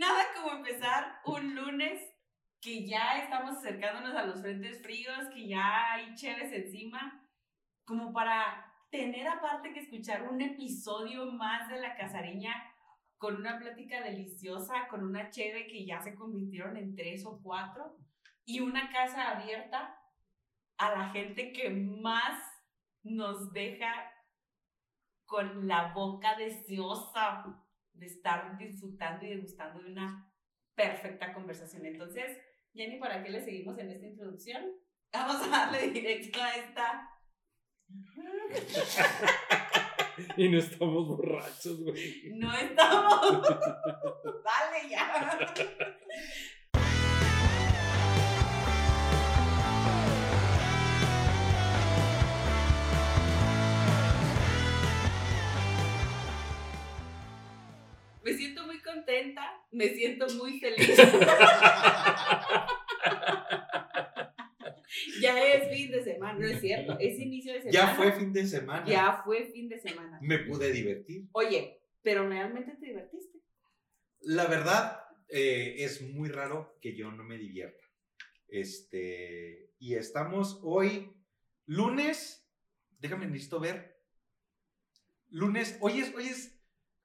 nada como empezar un lunes que ya estamos acercándonos a los frentes fríos, que ya hay chéves encima, como para tener aparte que escuchar un episodio más de La Casariña con una plática deliciosa, con una cheve que ya se convirtieron en tres o cuatro y una casa abierta a la gente que más nos deja con la boca deseosa de estar disfrutando y degustando de una perfecta conversación. Entonces, Jenny, ¿para qué le seguimos en esta introducción? Vamos a darle directo a esta. y no estamos borrachos, güey. No estamos. Dale ya. Me siento muy contenta, me siento muy feliz. ya es fin de semana, no es cierto, es inicio de semana. Ya fue fin de semana. Ya fue fin de semana. Me pude divertir. Oye, pero realmente te divertiste. La verdad, eh, es muy raro que yo no me divierta. Este, y estamos hoy, lunes, déjame necesito ver. Lunes, hoy es, hoy es,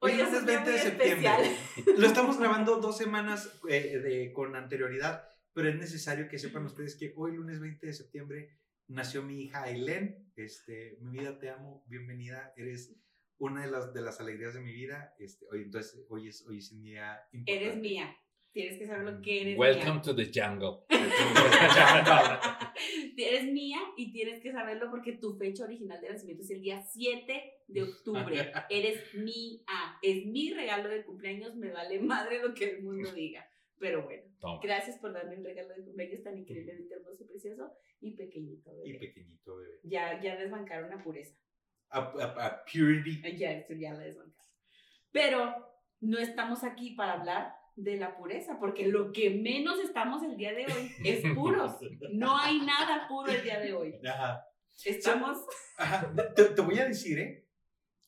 hoy, es día 20 de septiembre. especial. Lo estamos grabando dos semanas eh, de- con anterioridad, pero es necesario que sepan ustedes que hoy, lunes 20 de septiembre, nació mi hija Aileen. Este, mi vida, te amo, bienvenida, eres una de las, de las alegrías de mi vida. Este, hoy, entonces, hoy es, hoy es un día importante. Eres mía. Tienes que saber lo que eres Welcome mía. to the jungle. Eres mía y tienes que saberlo porque tu fecha original de nacimiento es el día 7 de octubre. Eres mía. Es mi regalo de cumpleaños. Me vale madre lo que el mundo diga. Pero bueno, Toma. gracias por darme un regalo de cumpleaños tan increíblemente hermoso, precioso y pequeñito. Y bebé. pequeñito, bebé. Ya, ya desbancaron la pureza. A, a- a purity. Ya, ya la desbancaron. Pero no estamos aquí para hablar de la pureza, porque lo que menos estamos el día de hoy es puros. No hay nada puro el día de hoy. Ajá. Estamos. Ajá, Te, te voy a decir, ¿eh?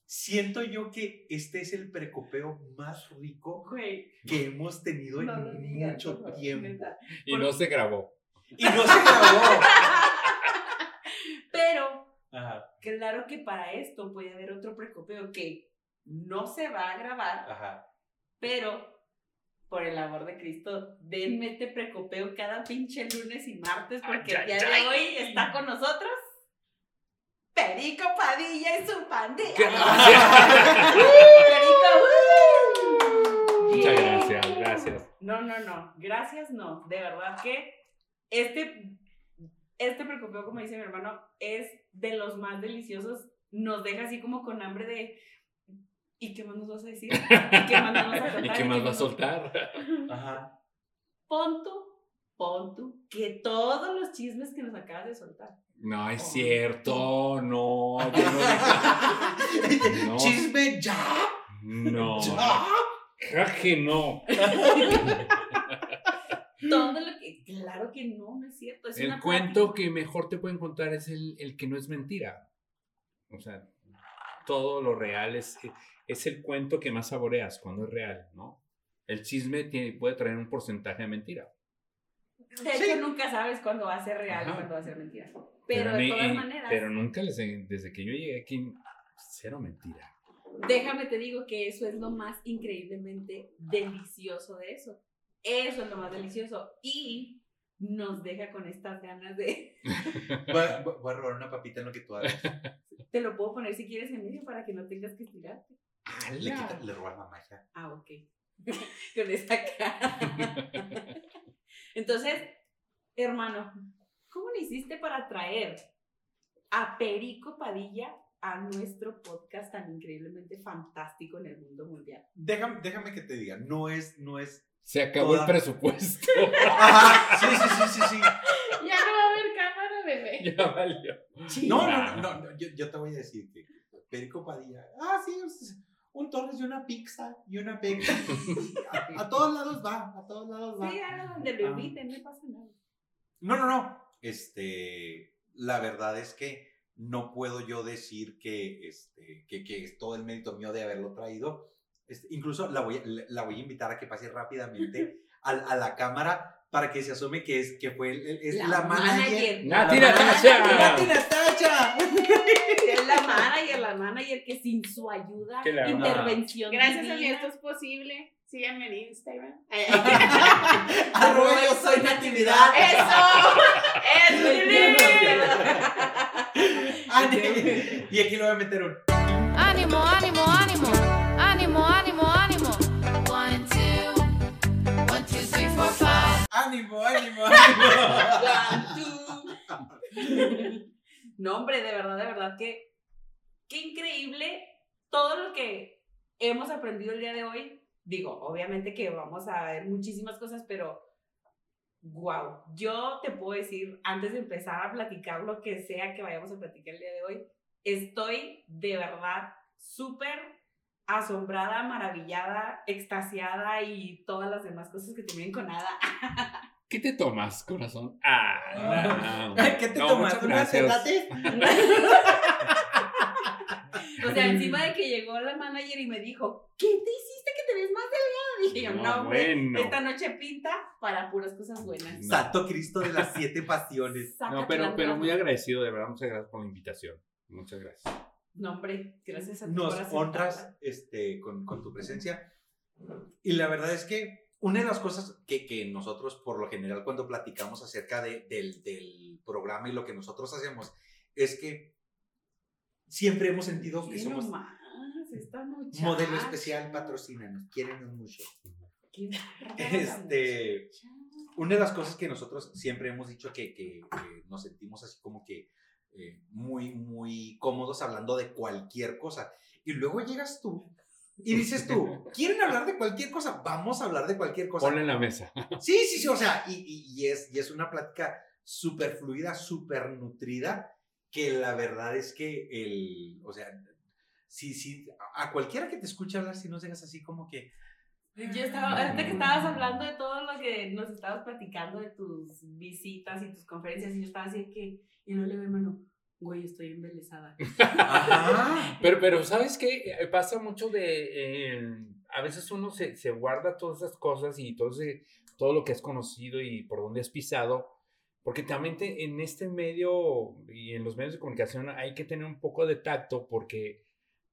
Siento yo que este es el precopeo más rico Güey, que hemos tenido en no lo digas, mucho tiempo. neta. Y no se grabó. Y no se grabó. Pero Ajá, claro que para esto puede haber otro precopeo que no se va a grabar, ajá. pero por el amor de Cristo, denme este precopeo cada pinche lunes y martes porque el Ay, día de ay, hoy está con nosotros Perico Padilla y su pandilla. Perico, ¡uh! Muchas gracias, gracias. No, no, no, gracias no, de verdad que este, este precopeo, como dice mi hermano, es de los más deliciosos, nos deja así como con hambre de, ¿y qué más nos vas a decir? ¿Y qué más nos vas a contar? ¿Y qué más va a soltar? Ajá. Pon tú, pon tú, que todos los chismes que nos acabas de soltar. No es Oh. cierto, no. yo no. Chisme ya. No. Ya. Jaje, no. Todo lo que, claro que no, no es cierto. Es El una cuento que mejor te pueden contar es el, el que no es mentira. O sea, todo lo real es, es el cuento que más saboreas cuando es real, ¿no? El chisme tiene, puede traer un porcentaje de mentira. De hecho, Sí. nunca sabes cuándo va a ser real y Ajá. cuándo va a ser mentira. Pero, de ni- todas eh, maneras, Pero nunca les, desde que yo llegué aquí, cero mentira. déjame te digo que eso es lo más increíblemente delicioso de eso. Eso es lo más delicioso. Y nos deja con estas ganas de. Voy a, voy a robar una papita en lo que tú hagas. Te lo puedo poner si quieres en medio para que no tengas que estirarte. Le, quita- le robar la magia. Ah, ok. Con esa cara. Entonces, hermano, ¿cómo le hiciste para traer a Perico Padilla a nuestro podcast tan increíblemente fantástico en el mundo mundial? Déjame, déjame que te diga, no es, no es. Se acabó Toda- el presupuesto. Ajá, sí, sí, sí, sí, sí. Ya no va a haber bebé. ya valió. No, no, no, no, no, yo, yo te voy a decir que Perico Padilla, ah, sí, un Torres y una pizza y una pega. A, a todos lados va, a todos lados va. Sí, haga donde lo Ah. inviten, no pasa nada. No, no, no. Este, la verdad es que no puedo yo decir que, este, que, que es todo el mérito mío de haberlo traído. Este, incluso la voy, a, la voy a invitar a que pase rápidamente a, a la cámara para que se asume que es, que fue el- es la, manager. La Natacha. manager, Nati Natacha. Es la manager, la manager que sin su ayuda, la- intervención. Gracias a mí divina, esto es posible. Síganme en Instagram. Arroba yo soy Natividad. ¡Eso! Ah, y aquí lo voy a meter un. Ánimo, ánimo, ánimo. Ánimo, ánimo, ánimo. Ánimo, ánimo, ánimo. No, hombre, de verdad, de verdad que qué increíble todo lo que hemos aprendido el día de hoy. Digo, obviamente que vamos a ver muchísimas cosas, pero wow, yo te puedo decir, antes de empezar a platicar lo que sea que vayamos a platicar el día de hoy, estoy de verdad súper asombrada, maravillada, extasiada y todas las demás cosas que terminen con nada. ¿Qué te tomas, corazón? Ah, no. ¿Qué te No, tomas? ¿Unas? O sea, encima de que llegó la manager y me dijo, ¿qué te hiciste que te ves más delgada? Dije yo, No, no, hombre, bueno. esta noche pinta para puras cosas buenas. No. Santo Cristo de las siete pasiones. Sácate No, pero, pero muy agradecido, de verdad, muchas gracias por la invitación. Muchas gracias. No, hombre, gracias a ti Nos honras este, con, con tu presencia. Y la verdad es que una de las cosas que, que nosotros, por lo general, cuando platicamos acerca de- del, del programa y lo que nosotros hacemos, es que siempre hemos sentido que somos nomás, modelo especial, patrocínanos, quiérenos mucho. Qué Este, una de las cosas que nosotros siempre hemos dicho que, que- que nos sentimos así como que eh, muy, muy cómodos hablando de cualquier cosa. Y luego llegas tú y dices tú, ¿quieren hablar de cualquier cosa? Vamos a hablar de cualquier cosa. Ponle en la mesa. Sí, sí, sí, o sea, y, y- y es, y es una plática súper fluida, súper nutrida, que la verdad es que el, o sea, sí, sí, a cualquiera que te escuche hablar, si no seas así como que... Yo estaba, ahorita que estabas hablando de todo lo que nos estabas platicando de tus visitas y tus conferencias, y yo estaba así que, y no le veo, hermano, güey, estoy embelesada. Ajá. Pero, pero ¿sabes qué? Eh, Pasa mucho de... eh, a veces uno se, se guarda todas esas cosas y todo, ese- todo lo que has conocido y por donde has pisado. Porque también te- en este medio y en los medios de comunicación hay que tener un poco de tacto porque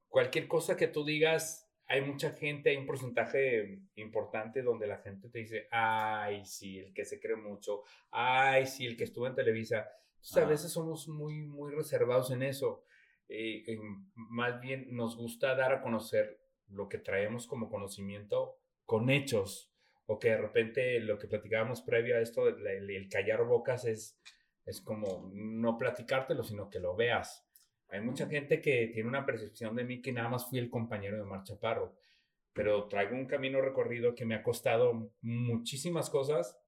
cualquier cosa que tú digas, hay mucha gente, hay un porcentaje importante donde la gente te dice, ay, sí, el que se cree mucho, ay, sí, el que estuvo en Televisa. Entonces, a veces somos muy, muy reservados en eso. Eh, em, más bien nos gusta dar a conocer lo que traemos como conocimiento con hechos, o que de repente lo que platicábamos previo a esto, el, el- el callar bocas es, es como no platicártelo, sino que lo veas. Hay mucha gente que tiene una percepción de mí que nada más fui el compañero de Mar Chaparro, pero traigo un camino recorrido que me ha costado muchísimas cosas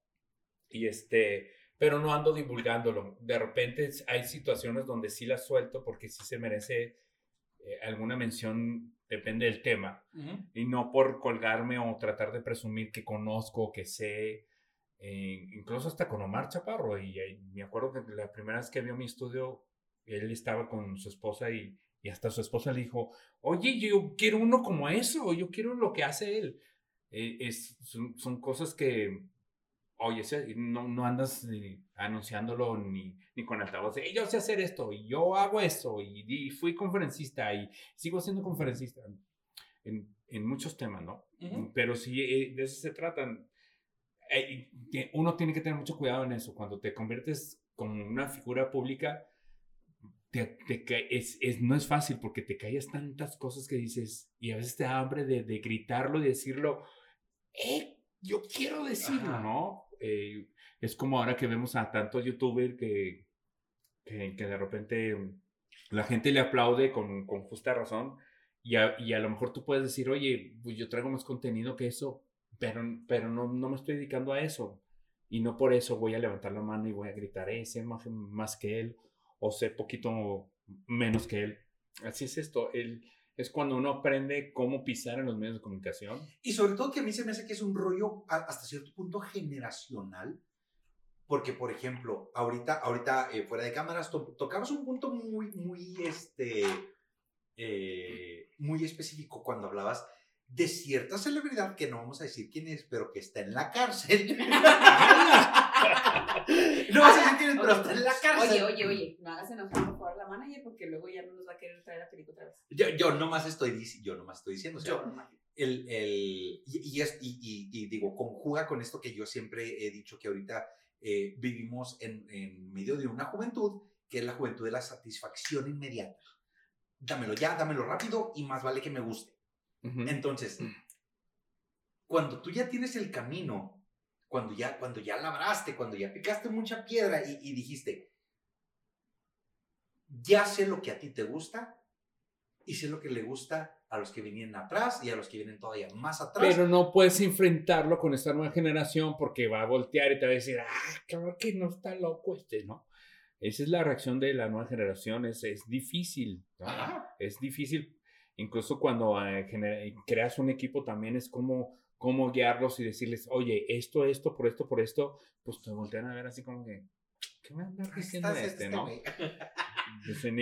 y este, pero no ando divulgándolo. De repente hay situaciones donde sí las suelto porque sí se merece eh, alguna mención, depende del tema y no por colgarme o tratar de presumir que conozco, que sé, eh, incluso hasta con Omar Chaparro. Y, eh, me acuerdo que la primera vez que vio mi estudio, él estaba con su esposa y, y hasta su esposa le dijo, oye, yo quiero uno como eso, yo quiero lo que hace él. Eh, es, son, son cosas que, oye, no, no andas eh, anunciándolo ni, ni con altavoz. "Eh, yo sé hacer esto y yo hago esto y, y fui conferencista y sigo siendo conferencista en, en muchos temas, ¿no? Ujú. Pero sí, eh, de eso se tratan. Eh, uno tiene que tener mucho cuidado en eso. Cuando te conviertes como una figura pública, te, te es, es- no es fácil porque te callas tantas cosas que dices y a veces te da hambre de, de gritarlo y decirlo. ¡Eh! Yo quiero decirlo, Ajá. ¿no? Eh, es como ahora que vemos a tantos youtubers que, que, que de repente la gente le aplaude con, con justa razón y a, y a lo mejor tú puedes decir, oye, pues yo traigo más contenido que eso, pero, pero no, no me estoy dedicando a eso. Y no por eso voy a levantar la mano y voy a gritar, eh, sé más, más que él o sé poquito menos que él. Así es esto. El, es cuando uno aprende cómo pisar en los medios de comunicación. Y sobre todo que a mí se me hace que es un rollo a- hasta cierto punto generacional. Porque, por ejemplo, ahorita, ahorita eh, fuera de cámaras, to- tocabas un punto muy, muy, este, eh, muy específico cuando hablabas de cierta celebridad que no vamos a decir quién es, pero que está en la cárcel. no vamos a es, pero está en la cárcel. Oye, oye, oye, no hagas enojar por favor a la manager porque luego ya no nos va a querer traer a Perico otra vez. Yo, yo nomás estoy, yo nomás estoy diciendo, o sea, Yo, no. el, el, y, y, es- y, y- y digo, conjuga con esto que yo siempre he dicho que ahorita eh, vivimos en, en medio de una juventud, que es la juventud de la satisfacción inmediata. Dámelo ya, dámelo rápido y más vale que me guste. Ujú. Entonces, cuando tú ya tienes el camino, cuando ya, cuando ya labraste, cuando ya picaste mucha piedra y, y dijiste, ya sé lo que a ti te gusta y sé lo que le gusta a los que vienen atrás y a los que vienen todavía más atrás. Pero no puedes enfrentarlo con esta nueva generación porque va a voltear y te va a decir, ah, claro que no está loco este, ¿no? Esa es la reacción de la nueva generación, es, es difícil, ¿no? Es difícil, incluso cuando eh, genera- creas un equipo también es como, como guiarlos y decirles, oye, esto, esto, por esto, por esto, pues te voltean a ver así como que, ¿qué me anda Ahí diciendo este, este no?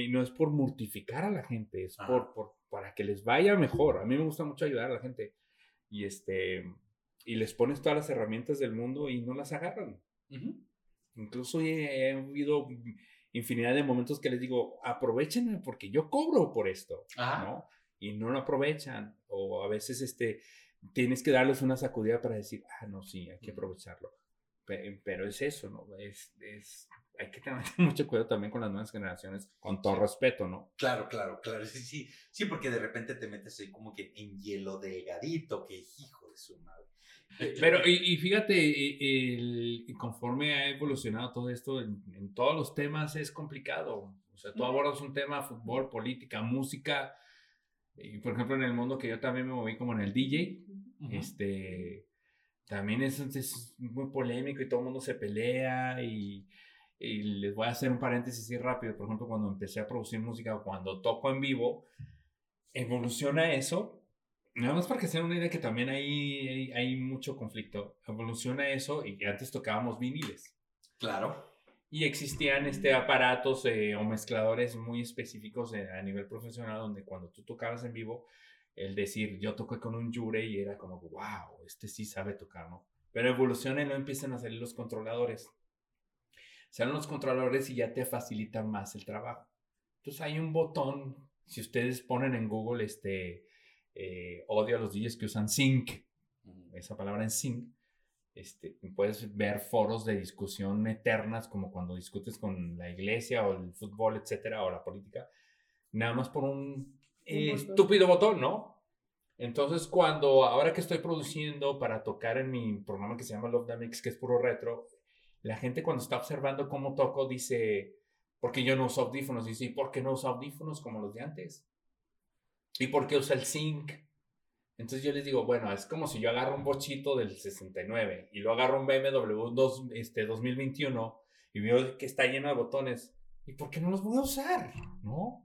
y no es por mortificar a la gente, es por, por- para que les vaya mejor. A mí me gusta mucho ayudar a la gente. Y este y les pones todas las herramientas del mundo y no las agarran. Ujú. Incluso he, he habido infinidad de momentos que les digo, aprovechenme porque yo cobro por esto, Ajá. ¿no? Y no lo aprovechan. O a veces este, tienes que darles una sacudida para decir, ah, no, sí, hay que aprovecharlo. Pe- Pero es eso, ¿no? Es, es, hay que tener mucho cuidado también con las nuevas generaciones, con todo respeto, ¿no? Claro, claro, claro. Sí, sí, sí, porque de repente te metes ahí como que en hielo delgadito, que hijo de su madre. Pero, y, y fíjate, el- y conforme ha evolucionado todo esto, en, en todos los temas es complicado. O sea, tú abordas un tema, fútbol, política, música, y por ejemplo, en el mundo que yo también me moví como en el DJ, Ujú. este, también es, es muy polémico y todo el mundo se pelea y, y les voy a hacer un paréntesis así rápido. Por ejemplo, cuando empecé a producir música o cuando toco en vivo, evoluciona eso. Nada más para que se den una idea que también hay, hay, hay mucho conflicto. Evoluciona eso y antes tocábamos viniles. Claro. Y existían este, aparatos eh, o mezcladores muy específicos eh, a nivel profesional donde cuando tú tocabas en vivo, el decir yo toqué con un Jure y era como, wow, este sí sabe tocar, ¿no? Pero evoluciona y no empiezan a salir los controladores. Salen los controladores y ya te facilitan más el trabajo. Entonces hay un botón, si ustedes ponen en Google, este, eh, odio a los DJs que usan sync, esa palabra en sync, este, puedes ver foros de discusión eternas como cuando discutes con la iglesia o el fútbol, etcétera, o la política, nada más por un eh, botón. estúpido botón, ¿no? Entonces, cuando ahora que estoy produciendo para tocar en mi programa que se llama Love Mix, que es puro retro, la gente cuando está observando cómo toco dice, ¿por qué yo no uso audífonos? Dice, ¿y por qué no uso audífonos como los de antes? ¿Y por qué usa el sync? Entonces yo les digo, bueno, es como si yo agarro un bochito del 69 y lo agarro un BMW dos- este, 2021 y veo que está lleno de botones. ¿Y por qué no los voy a usar? ¿No?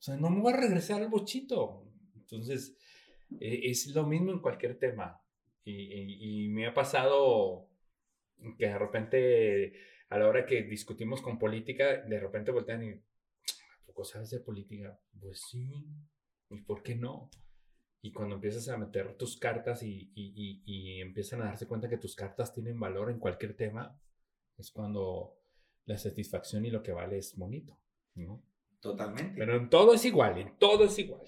O sea, no me voy a regresar al bochito. Entonces, eh, es lo mismo en cualquier tema. Y, y- y me ha pasado que de repente, a la hora que discutimos con política, de repente voltean y, ¿a poco sabes de política? Pues sí. ¿Y por qué no? Y cuando empiezas a meter tus cartas y- y- y empiezan a darse cuenta que tus cartas tienen valor en cualquier tema, es cuando la satisfacción y lo que vale es bonito, ¿no? Totalmente. Pero en todo es igual, en todo es igual.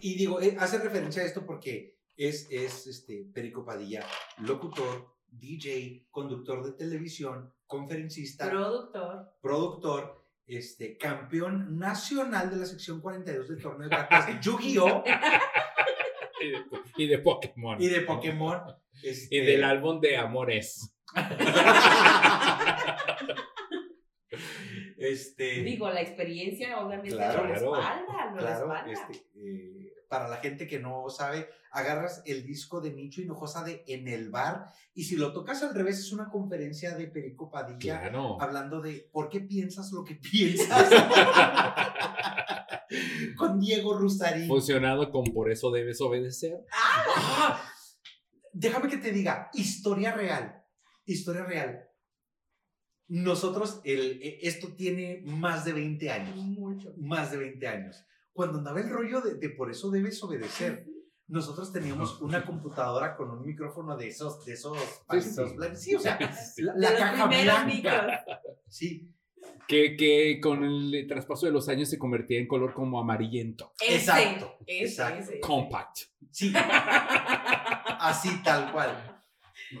Y digo, eh, hace referencia a esto porque es, es este, Perico Padilla, locutor, DJ, conductor de televisión, conferencista, Productor. productor, este, campeón nacional de la sección 42 del torneo de cartas de Yu-Gi-Oh! Y de, y de Pokémon. y de Pokémon. este, Y del álbum de Amores. este, Digo, la experiencia obviamente Claro, lo respalda, lo Claro, respalda. este, eh, para la gente que no sabe, agarras el disco de Nicho Hinojosa de En el Bar y si lo tocas al revés es una conferencia de Perico Padilla Claro. hablando de por qué piensas lo que piensas. Con Diego Rusarín. Fusionado con Por eso debes obedecer. ¡Ah! Déjame que te diga, historia real. Historia real. Nosotros, el, e- esto tiene más de 20 años. Mucho. Más de 20 años. Cuando andaba el rollo de, de por eso debes obedecer. nosotros teníamos una computadora con un micrófono de esos, de esos Sí, sí. blancos. Sí, o sea, la, la caja blanca. micros. Sí, Que, que con el traspaso de los años se convertía en color como amarillento. Ese, Exacto, ese, exacto. ese. Compact. sí. Así tal cual.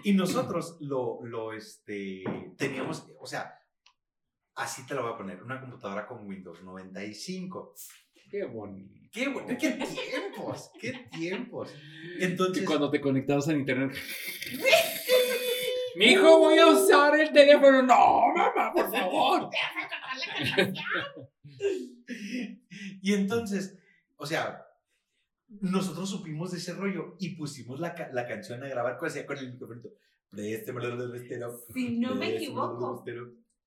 Y nosotros lo, lo, este, teníamos, o sea, así te lo voy a poner, una computadora con Windows 95. Qué bonito. ¡Qué, bueno, qué tiempos! ¡Qué tiempos! Entonces, Que cuando te conectabas al internet. Mi hijo, voy a usar el teléfono. No, mamá, por favor. y entonces, o sea, nosotros supimos de ese rollo y pusimos la, ca- la canción a grabar con, con el micrófono. Estero. Si no me el equivoco,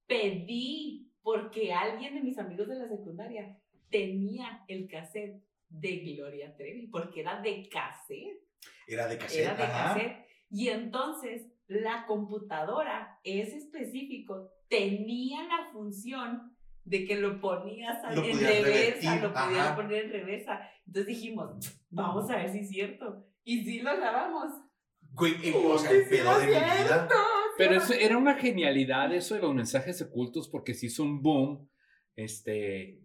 pedí porque alguien de mis amigos de la secundaria tenía el cassette de Gloria Trevi, porque era de cassette, Era de cassette. era de ajá. cassette. Y entonces la computadora, ese específico, tenía la función de que lo ponías Lo en reversa, lo podías ajá. poner en reversa. Entonces dijimos, vamos a ver si es cierto. Y sí lo grabamos. Güey, o sea, el pedo de mi vida. Pero eso era una genialidad, eso de los mensajes ocultos, porque se hizo un boom, este,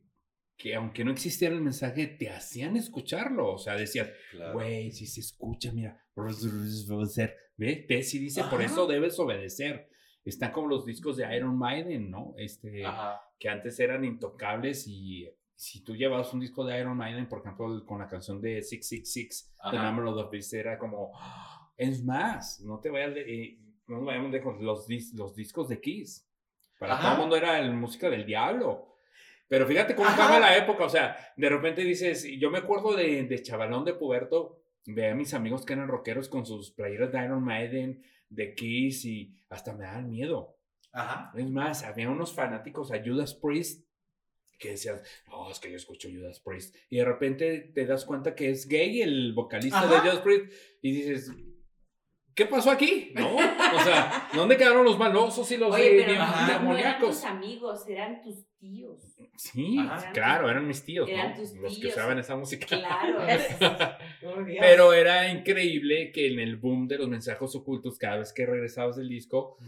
que aunque no existiera el mensaje, te hacían escucharlo. O sea, decías, güey, si se escucha, mira, ¿ves? ¿Ves? Si dice, por eso debes obedecer. Están como los discos de Iron Maiden, ¿no? Este, Ajá. que antes eran intocables y si tú llevabas un disco de Iron Maiden, por ejemplo, con la canción de 666, The Ajá. Number of the Beast, era como, "Ah, es más, no te vayas de, no nos vayamos lejos, los, dis- los discos de Kiss. Para Ajá. todo el mundo era música del diablo. Pero fíjate cómo cambia la época, o sea, de repente dices, yo me acuerdo de, de chavalón de puberto, veía a mis amigos que eran rockeros con sus playeras de Iron Maiden, de Kiss y hasta me daban miedo. Ajá. Es más, había unos fanáticos a Judas Priest que decían, no, es que yo escucho Judas Priest. Y de repente te das cuenta que es gay el vocalista Ajá. de Judas Priest y dices, ¿qué pasó aquí? ¿No? O sea, ¿dónde quedaron los malosos y los Oye, de- pero de- no, no eran tus amigos, eran tus tíos. Sí, Ajá. claro, eran mis tíos, Eran ¿no? tus Los que usaban esa música. Claro. Oh. Pero era increíble que en el boom de los mensajes ocultos, cada vez que regresabas del disco,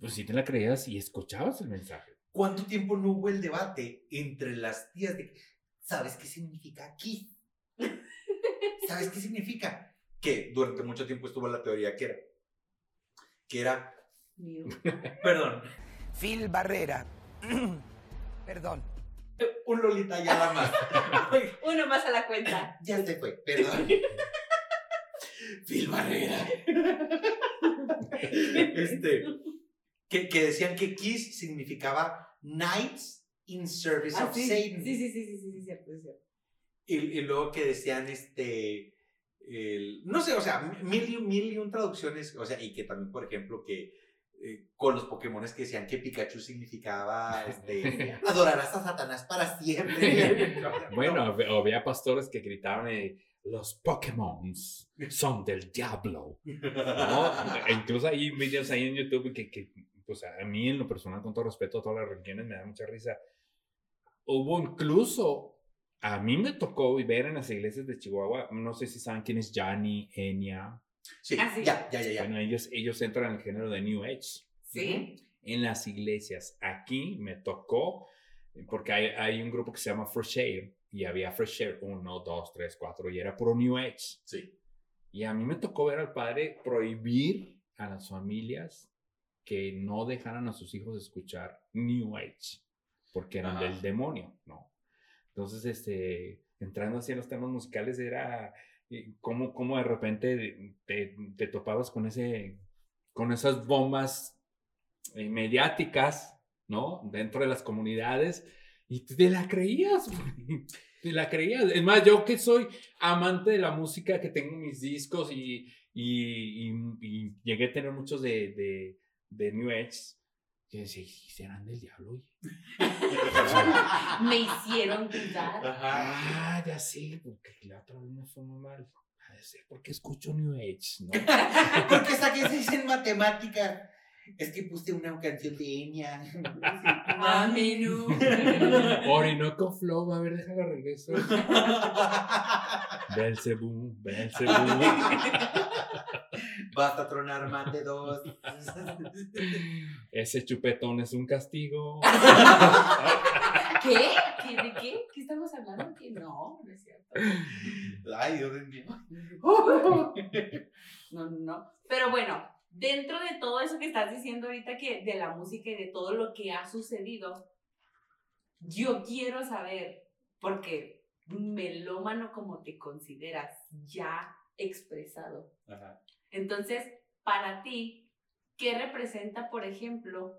pues sí te la creías y escuchabas el mensaje. ¿Cuánto tiempo no hubo el debate entre las tías de ¿sabes qué significa aquí? ¿Sabes qué significa? Que durante mucho tiempo estuvo la teoría que era que era perdón, Phil Barrera. Perdón. un Lolita ya la más. Uno más a la cuenta. ya se fue, perdón. Phil Barrera. este que, que decían que Kiss significaba Knights in Service Ah, of sí. Satan. sí, sí, sí, sí, sí, sí, cierto, es cierto. Y, y luego que decían, este, el- no sé, o sea, mil y, un- mil y un traducciones, o sea, y que también, por ejemplo, que eh, con los Pokémones que decían que Pikachu significaba, este, adorarás a Satanás para siempre. Bueno, hab- había pastores que gritaban, eh, los Pokémon son del diablo. ¿no? E incluso hay videos ahí en YouTube que, que, pues a mí en lo personal, con todo respeto a todas las religiones, me da mucha risa. Hubo incluso, a mí me tocó ver en las iglesias de Chihuahua, no sé si saben quién es Johnny, Enya. Sí, Ah, sí. ya, ya, ya, ya. Bueno, ellos, ellos entran en el género de New Age. Sí. en las iglesias. Aquí me tocó, porque hay, hay un grupo que se llama Fresh Air, y había Fresh Air 1, 2, 3, 4, y era puro New Age. Sí. Y a mí me tocó ver al padre prohibir a las familias que no dejaran a sus hijos escuchar New Age, porque eran Ajá. del demonio, ¿no? Entonces, este, entrando así en los temas musicales, era eh, como, como de repente te, te topabas con ese, con esas bombas eh, mediáticas, ¿no? Dentro de las comunidades, y te la creías, güey. Te la creías. Es más, yo que soy amante de la música, que tengo mis discos y, y, y- y llegué a tener muchos de, de, de New Age, yo decía, "¿Y serán del diablo? oye?". Me hicieron dudar. Ah, ya sé, porque la otra vez me fue muy mal. Ha de ser porque escucho New Age, ¿no? Porque saqué seis en matemática. Es que puse una canción de Enya. A menú. Orinoco Flow, a ver, déjalo regreso. Belzebú, Belzebú. Basta tronar más de dos. Ese chupetón es un castigo. ¿Qué? ¿Qué? ¿De qué? ¿Qué estamos hablando? ¿Qué? No, no es cierto. Ay, Dios mío. No, no, no. Pero bueno, dentro de todo eso que estás diciendo ahorita, que de la música y de todo lo que ha sucedido, yo quiero saber, porque melómano como te consideras, ya expresado. Ajá. Entonces, para ti, ¿qué representa, por ejemplo,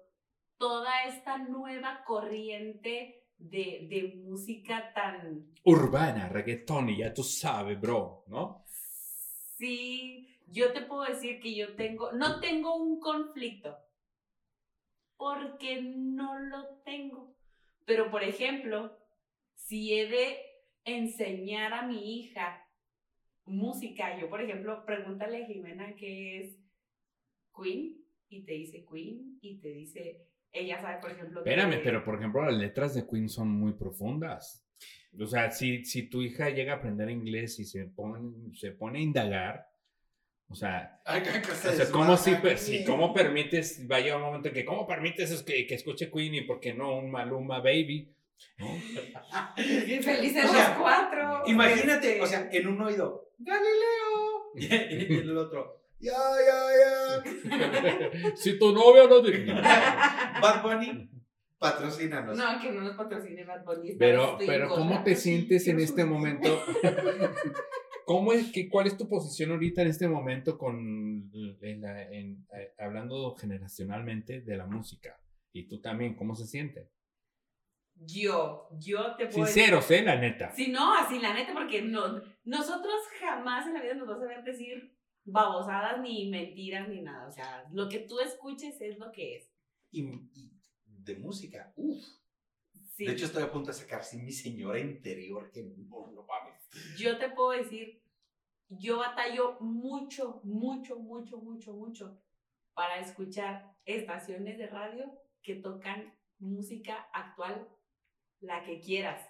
toda esta nueva corriente de, de música tan Urbana, reggaetón, y ya tú sabes, bro, ¿no? Sí, yo te puedo decir que yo tengo, no tengo un conflicto, porque no lo tengo. Pero, por ejemplo, si he de enseñar a mi hija música, yo, por ejemplo, pregúntale a Jimena qué es Queen, y te dice Queen, y te dice, ella sabe, por ejemplo, que- Espérame, pero por ejemplo, las letras de Queen son muy profundas. O sea, si, si tu hija llega a aprender inglés y se pone, se pone a indagar, o sea, o sea ¿cómo, si, si- ¿cómo permites, va a llegar un momento en que, ¿cómo permites es que, que escuche Queen y por qué no un Maluma Baby? Felices O sea, los cuatro. Imagínate, Este, o sea, en un oído, Galileo. Y en el otro, ya, ya, ya. si tu novio no te... Bad Bunny, patrocínanos. No, que no nos patrocine Bad Bunny. Pero, pero ¿cómo te sientes en este momento? ¿Cómo es que, ¿Cuál es tu posición ahorita en este momento con en la- en, eh, hablando generacionalmente de la música? Y tú también, ¿cómo se siente? Yo, yo te puedo Sinceros, ¿eh? La neta. Sí, no, así la neta, porque no, nosotros jamás en la vida nos vas a ver decir babosadas ni mentiras ni nada. O sea, lo que tú escuches es lo que es. Y, y de música, uff. Sí. De hecho, estoy a punto de sacar sí, mi señora interior, que no, no mames. yo te puedo decir, yo batallo mucho, mucho, mucho, mucho, mucho para escuchar estaciones de radio que tocan música actual, la que quieras.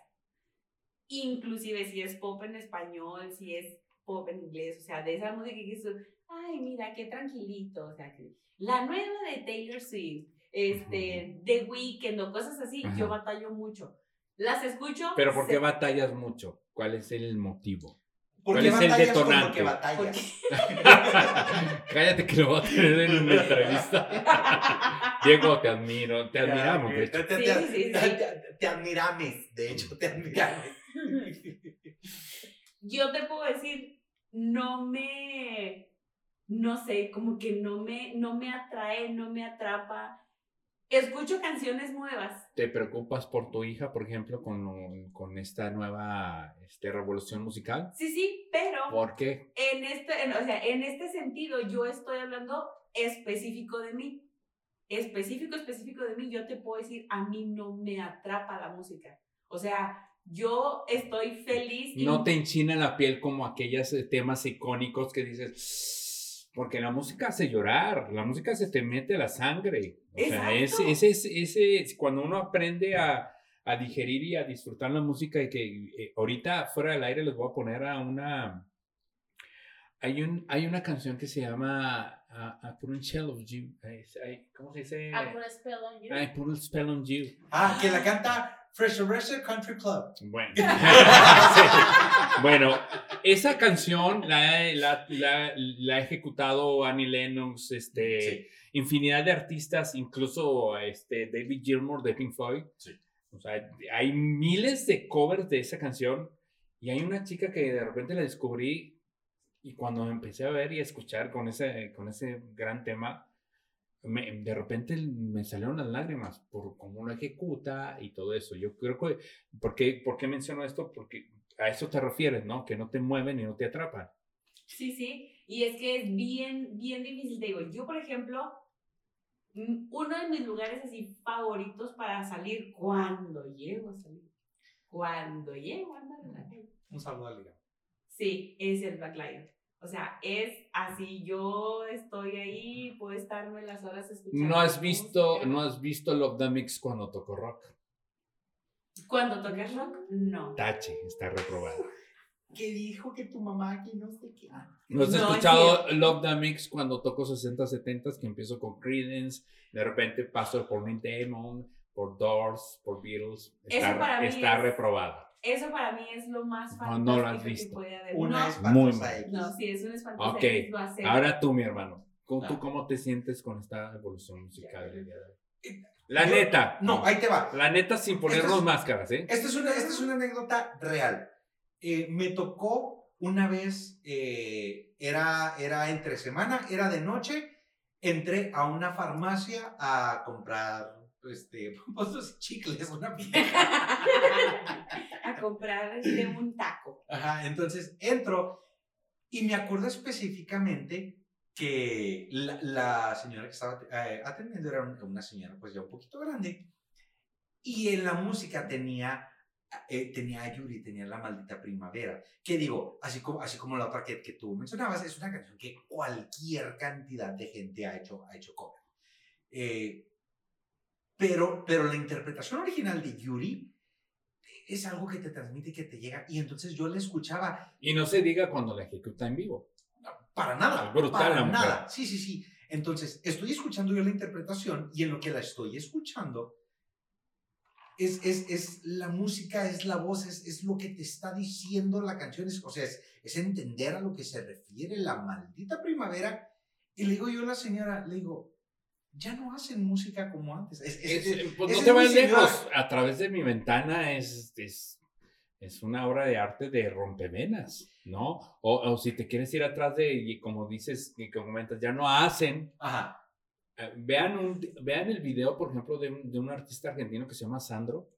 Inclusive si es pop en español, si es pop en inglés, o sea, de esa música que dices, ay, mira, qué tranquilito, o sea, que la nueva de Taylor Swift, este, The Weeknd o cosas así, Ajá. yo batallo mucho. Las escucho. Pero ¿por qué se- batallas mucho? ¿Cuál es el motivo? ¿Por ¿Cuál es el detonante? Cállate que lo voy a tener en una entrevista. Diego, te admiro, te admiramos, de hecho. Te, te- Sí, sí, sí. te- te admirames, de hecho, te admirames. yo te puedo decir, no me, no sé, como que no me, no me atrae, no me atrapa. Escucho canciones nuevas. ¿Te preocupas por tu hija, por ejemplo, con, con esta nueva este, revolución musical? Sí, sí, pero ¿Por qué? en este, en- o sea, en este sentido yo estoy hablando específico de mí. Específico, específico de mí, yo te puedo decir, a mí no me atrapa la música. O sea, yo estoy feliz. y- No te enchina la piel como aquellos eh, temas icónicos que dices, porque la música hace llorar, la música se te mete a la sangre. O sea, Exacto. ese, ese, ese, ese- cuando uno aprende a, a digerir y a disfrutar la música y que eh, ahorita fuera del aire les voy a poner a una... Hay, un, hay una canción que se llama I Put a Shell of You. Ay, ay, ¿Cómo se dice? I put a spell on you. I Put a Spell on You. Ah, que la canta Fresh Racer Country Club. Bueno. Sí. Bueno, esa canción la, la, la, la ha ejecutado Annie Lennox, este, Sí. infinidad de artistas, incluso este, David Gilmour de Pink Floyd. Sí. O sea, hay miles de covers de esa canción y hay una chica que de repente la descubrí y cuando empecé a ver y a escuchar con ese, con ese gran tema, me- de repente me salieron las lágrimas por cómo lo ejecuta y todo eso. Yo creo que, ¿por qué, ¿por qué menciono esto? Porque a eso te refieres, ¿no? Que no te mueven y no te atrapan. Sí, sí, y es que es bien, bien difícil, te digo, yo por ejemplo, mm, uno de mis lugares así favoritos para salir, cuando llego a salir, cuando llego a andar en la calle, Un saludo a Liga. sí, es el Black Lion. O sea, es así, yo estoy ahí, puedo estar gastarme las horas escuchando. No has visto, música. no has visto Love the Mix cuando toco rock. Cuando tocas rock, no. Tache, está reprobada. Que dijo que tu mamá que no sé qué. Ah, ¿No has No, escuchado. Love the Mix cuando toco 60, 70 que empiezo con Creedence, de repente paso por Neil Damon, por Doors, por Beatles? Está, para mí está es- reprobada. Eso para mí es lo más No, fantástico no lo has que visto. puede haber. Una no, espantosa Muy mal. X. no, sí, es un espantoso. Ok, X, lo. Ahora tú, mi hermano, ¿cómo, ¿tú Ah. cómo te sientes con esta evolución musical? del día de hoy? La Yo- neta. No, ahí te va. La neta sin ponernos Esto es- máscaras, ¿eh? Esta es una, esta es una anécdota real. Eh, me tocó una vez, eh, era, era entre semana, era de noche, entré a una farmacia a comprar este, pues, los chicles, una pija. a comprar este, un taco. Ajá, entonces entro y me acuerdo específicamente que la, la señora que estaba eh, atendiendo era un- una señora pues ya un poquito grande y en la música tenía eh, tenía a Yuri, tenía la maldita primavera, que digo, así como, así como la otra que, que tú mencionabas, es una canción que cualquier cantidad de gente ha hecho, ha hecho cover. Eh, pero, pero la interpretación original de Yuri es algo que te transmite, que te llega, y entonces yo la escuchaba Y no se diga cuando la ejecuta en vivo. para nada. Brutal para la mujer. nada. Sí, sí, sí. Entonces, estoy escuchando yo la interpretación y en lo que la estoy escuchando es, es, es la música, es la voz, es, es lo que te está diciendo la canción. Es, o sea, es, es entender a lo que se refiere la maldita primavera. Y le digo yo a la señora, le digo, ya no hacen música como antes. Es, es- Es- es- pues no te vayas lejos. A través de mi ventana es, es, es una obra de arte de rompevenas, ¿no? O, o si te quieres ir atrás de, y como dices, y comentas, ya no hacen. Ajá. eh, Vean, un, vean el video, por ejemplo, de un, de un artista argentino que se llama Sandro.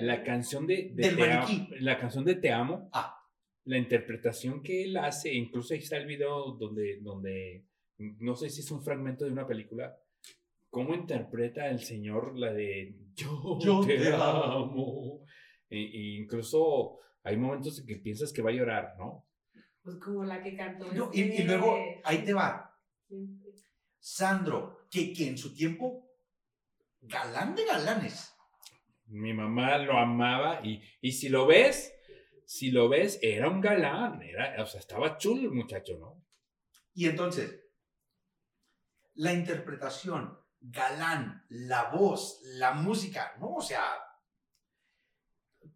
La canción de, de Del Te Amo- maniquí. la canción de Te Amo, Ah. la interpretación que él hace, incluso ahí está el video donde, donde, no sé si es un fragmento de una película, cómo interpreta el señor la de Yo, Yo te, te amo. E- e incluso hay momentos en que piensas que va a llorar, ¿no? Pues como la que cantó. No, y, este- y luego, ahí te va. Sandro, que, que en su tiempo, galán de galanes. Mi mamá lo amaba y, y si lo ves, si lo ves, era un galán, era, o sea, estaba chulo el muchacho, ¿no? Y entonces, la interpretación, galán, la voz, la música, ¿no? O sea,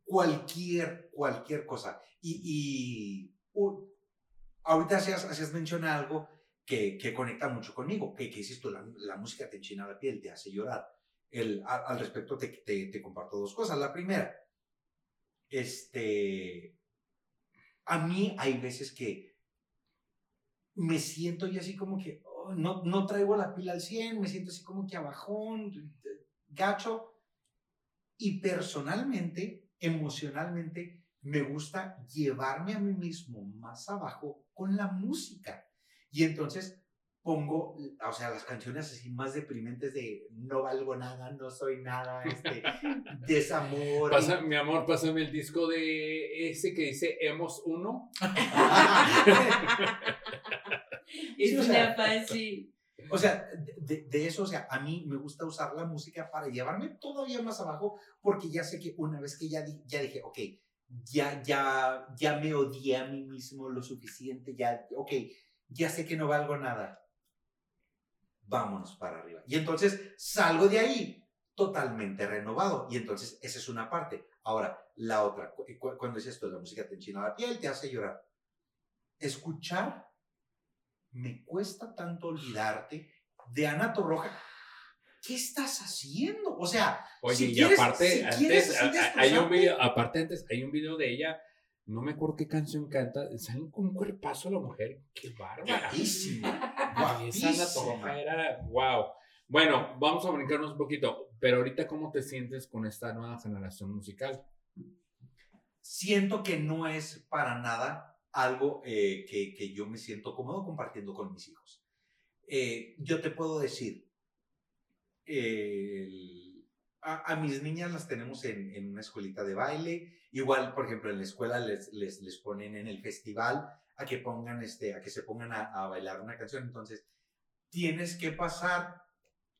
cualquier, cualquier cosa. Y, y ahorita hacías, hacías algo que, que conecta mucho conmigo, que, dices tú, la, música te enchina la piel, te hace llorar. El, al respecto te, te, te comparto dos cosas. La primera, este, a mí hay veces que me siento yo así como que no, no traigo la pila al 100, me siento así como que abajón, gacho. Y personalmente, emocionalmente, me gusta llevarme a mí mismo más abajo con la música. Y entonces pongo, o sea, las canciones así más deprimentes de no valgo nada, no soy nada, este, desamor. Pasa, mi amor, pásame el disco de ese que dice Hemos Uno. Es Sí, o una fácil. O sea, de, de- eso, o sea, a mí me gusta usar la música para llevarme todavía más abajo, porque ya sé que una vez que ya, di- ya dije, ok, ya, ya, ya me odié a mí mismo lo suficiente, ya, ok, ya sé que no valgo nada. Vámonos para arriba. Y entonces salgo de ahí totalmente renovado. Y entonces esa es una parte. Ahora, la otra, cu- cu- cuando dices esto, la música te enchina la piel, te hace llorar. Escuchar me cuesta tanto olvidarte de Ana Torroja. ¿Qué estás haciendo? O sea, Oye, Si y quieres- aparte, si antes, a- a- hay un video, aparte antes, hay un video de ella, no me acuerdo qué canción canta, sale con un cuerpazo la mujer, qué bárbara. esa guapísima. era, wow. Bueno, vamos a brincarnos un poquito, pero ahorita, ¿cómo te sientes con esta nueva generación musical? Siento que no es para nada algo eh, que, que yo me siento cómodo compartiendo con mis hijos. Eh, yo te puedo decir, el- a, a mis niñas las tenemos en, en una escuelita de baile. Igual, por ejemplo, en la escuela les, les, les ponen en el festival a que pongan este, a que se pongan a, a bailar una canción. Entonces, tienes que pasar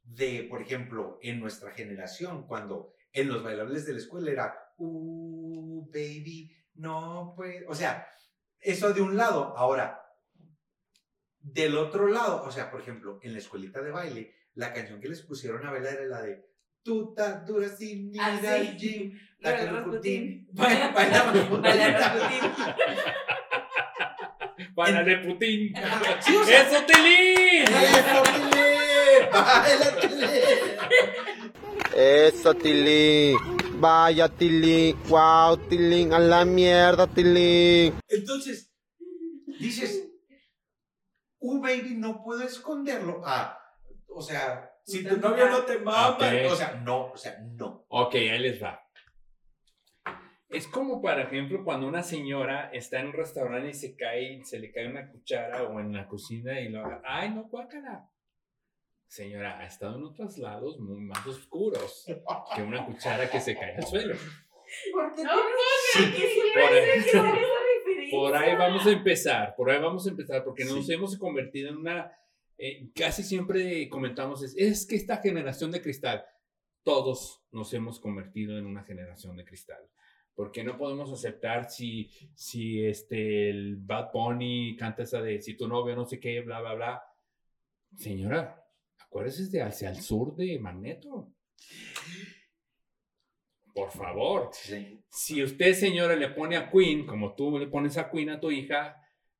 de, por ejemplo, en nuestra generación, cuando en los bailables de la escuela era, uh, baby, no, pues, o sea, eso de un lado. Ahora, del otro lado, o sea, por ejemplo, en la escuelita de baile, la canción que les pusieron a bailar era la de Tuta dura sin ni Ah, ir al sí. gym, Pero la que Rasputín. Para de Putin. Sí, o sea, ¡Eso, Tilín! ¡Eso, Tilín! ¡Baila, Tilín! Eso, Tilín. Vaya, Tilín. Wow, Tilín. A la mierda, Tilín. Entonces, dices, uh, baby, no puedo esconderlo. Ah, o sea, si tu novio no te mama, o sea, no, o sea, no. Ok, ahí les va. Es como, por ejemplo, cuando una señora está en un restaurante y se cae, se le cae una cuchara o en la cocina y lo haga. ¡Ay, no, guácala! Señora, ha estado en otros lados muy más oscuros que una cuchara que se cae al suelo. ¿Por qué No, Sí, que siempre por ahí- vamos a empezar, por ahí vamos a empezar, porque nos Sí. hemos convertido en una, eh, casi siempre comentamos, es, es que esta generación de cristal, todos nos hemos convertido en una generación de cristal, porque no podemos aceptar si, si este, el Bad Bunny canta esa de si tu novio no sé qué, bla, bla, bla. Señora, acuérdese de hacia el sur de Magneto. Por favor. Sí. Si usted, señora, le pone a Queen, como tú le pones a Queen a tu hija,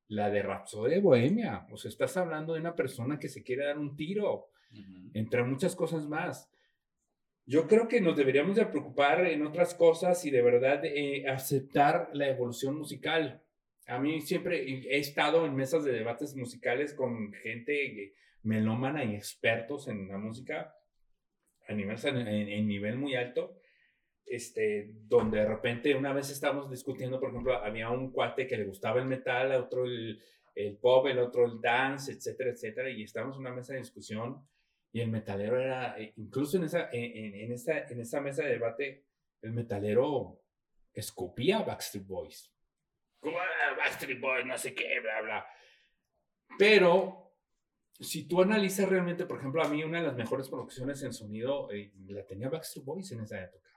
la de Rhapsody de Bohemia, o sea, estás hablando de una persona que se quiere dar un tiro, entre muchas cosas más. Yo creo que nos deberíamos de preocupar en otras cosas y de verdad eh, aceptar la evolución musical. A mí siempre he estado en mesas de debates musicales con gente melómana y expertos en la música a nivel, en, en nivel muy alto este, donde de repente una vez estábamos discutiendo, por ejemplo, había un cuate que le gustaba el metal, a otro el, el pop, el otro el dance, etcétera, etcétera, y estábamos en una mesa de discusión y el metalero era, eh, incluso en esa, en, en, esa, en esa mesa de debate, el metalero escupía Backstreet Boys. Como, "Ah, Backstreet Boys, no sé qué, bla, bla. Pero si tú analizas realmente, por ejemplo, a mí una de las mejores producciones en sonido eh, la tenía Backstreet Boys en esa época.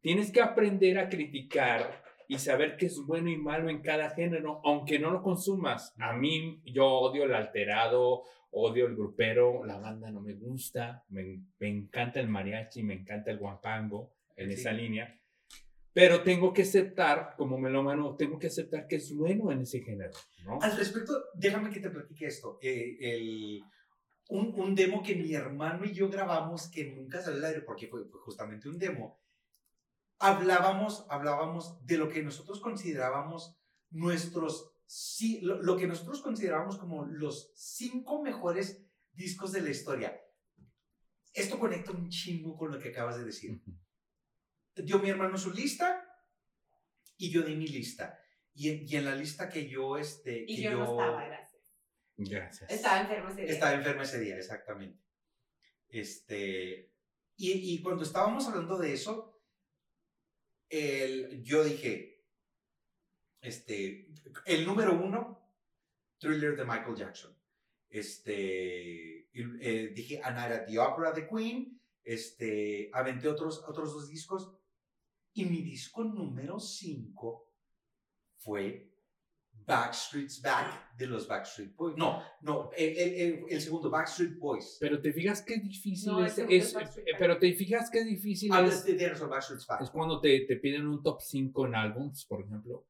Tienes que aprender a criticar y saber qué es bueno y malo en cada género, aunque no lo consumas. A mí, yo odio el alterado, odio el grupero, la banda no me gusta, me, me encanta el mariachi, me encanta el guapango en Sí. esa línea, pero tengo que aceptar, como melómano, tengo que aceptar que es bueno en ese género, ¿no? Al respecto, déjame que te platique esto. Eh, el, un, un demo que mi hermano y yo grabamos que nunca salió al aire porque fue, fue justamente un demo. Hablábamos, hablábamos de lo que nosotros considerábamos nuestros, sí, lo, lo que nosotros considerábamos como los cinco mejores discos de la historia. Esto conecta un chingo con lo que acabas de decir. Dio mi hermano su lista y yo di mi lista. Y en, y en la lista que yo, este, Y que yo no estaba, gracias. Gracias. Estaba enfermo ese día. estaba enferma ese día, exactamente. Este, y, y cuando estábamos hablando de eso, el, yo dije, este, el número uno, Thriller de Michael Jackson. Este, eh, dije A Night at the Opera de Queen, este, aventé otros, otros dos discos, y mi disco número cinco fue Backstreet's Back de los Backstreet Boys. No, no, el, el- el- el segundo, Backstreet Boys. Pero te fijas qué difícil No, es, es pero te fijas qué difícil Hablas es, de Backstreet's Back. es cuando te, te piden un top 5 en álbums, por ejemplo.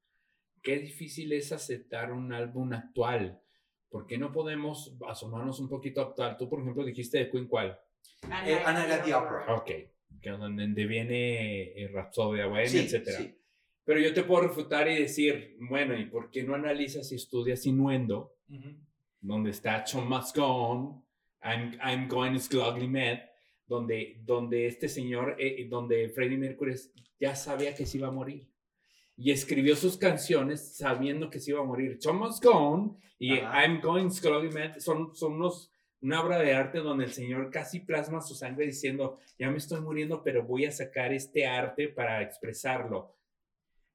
Qué difícil es aceptar un álbum actual. ¿Por qué no podemos asomarnos un poquito actual? Tú, por ejemplo, dijiste de Queen cuál. A Eh, A Night at the Opera. Ok. Que es donde viene eh, Rhapsody, Bohemia, Sí, etcétera. sí. Pero yo te puedo refutar y decir, bueno, ¿y por qué no analizas y estudias Innuendo? Ujú. donde está Show Must Go On, I'm, I'm Going Slowly Mad, donde, donde este señor, eh, donde Freddie Mercury ya sabía que se iba a morir. Y escribió sus canciones sabiendo que se iba a morir. Show Must Go On y Ajá. I'm Going Slowly Mad son, son unos, una obra de arte donde el señor casi plasma su sangre diciendo, ya me estoy muriendo, pero voy a sacar este arte para expresarlo.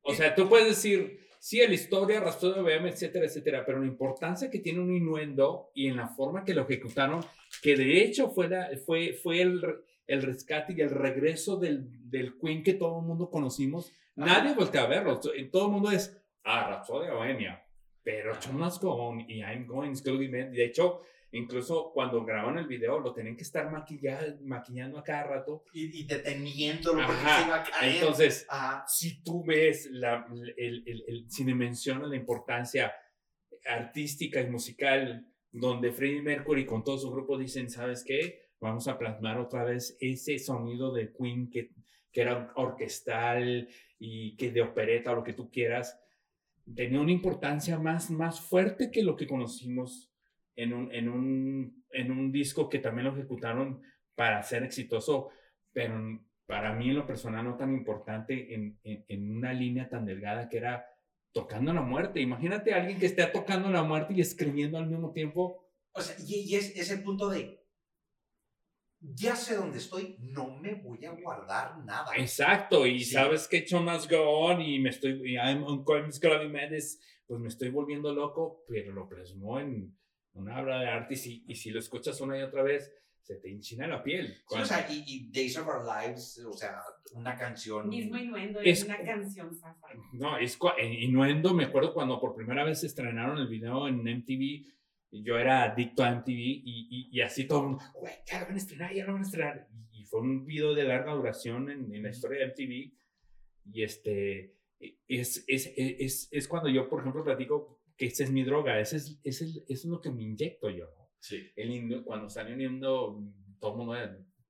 O sea, tú puedes decir, sí, la historia, Rhapsody de Bohemia, etcétera, etcétera, pero la importancia que tiene un innuendo y en la forma que lo ejecutaron, que de hecho fue, la- fue, fue el, el rescate y el regreso del, del Queen que todo el mundo conocimos, nadie voltea a verlo. To- Todo el mundo es, ah, Rhapsody de Bohemia, pero On y I'm Going, Be Mad. De hecho, incluso cuando graban el video, lo tienen que estar maquilla- maquillando a cada rato. Y, y deteniéndolo porque Ajá, se iba a caer. Entonces, Ajá. si tú ves la, el, el, el la importancia artística y musical donde Freddie Mercury con todo su grupo dicen, ¿sabes qué? Vamos a plasmar otra vez ese sonido de Queen que, que era orquestal y que de opereta o lo que tú quieras, tenía una importancia más, más fuerte que lo que conocimos en un, en un, en un disco que también lo ejecutaron para ser exitoso, pero para mí en lo personal no tan importante en, en, en una línea tan delgada que era tocando la muerte. Imagínate a alguien que esté tocando la muerte y escribiendo al mismo tiempo. O sea, y, y es, es el punto de. Ya sé dónde estoy, no me voy a guardar nada. Exacto, y Sí. sabes que Show Must Go On y me estoy, y I'm on Coins Gravy Madness, pues me estoy volviendo loco, pero lo plasmó en una obra de arte y si, y si lo escuchas una y otra vez, se te enchina la piel. Sí, o sea, y, y Days of Our Lives, o sea, una canción. Mismo innuendo, Es- es una canción fafa. No, es cua- en Innuendo, me acuerdo cuando por primera vez estrenaron el video en MTV, yo era adicto a MTV y, y, y así todo el mundo, güey, ya lo van a estrenar, ya lo van a estrenar. Y, y fue un video de larga duración en, en la historia de MTV. Y este, es, es, es, es cuando yo, por ejemplo, platico que esa es mi droga, ese es, ese es, eso es lo que me inyecto yo, ¿no? Sí. el cuando están uniendo todo el mundo,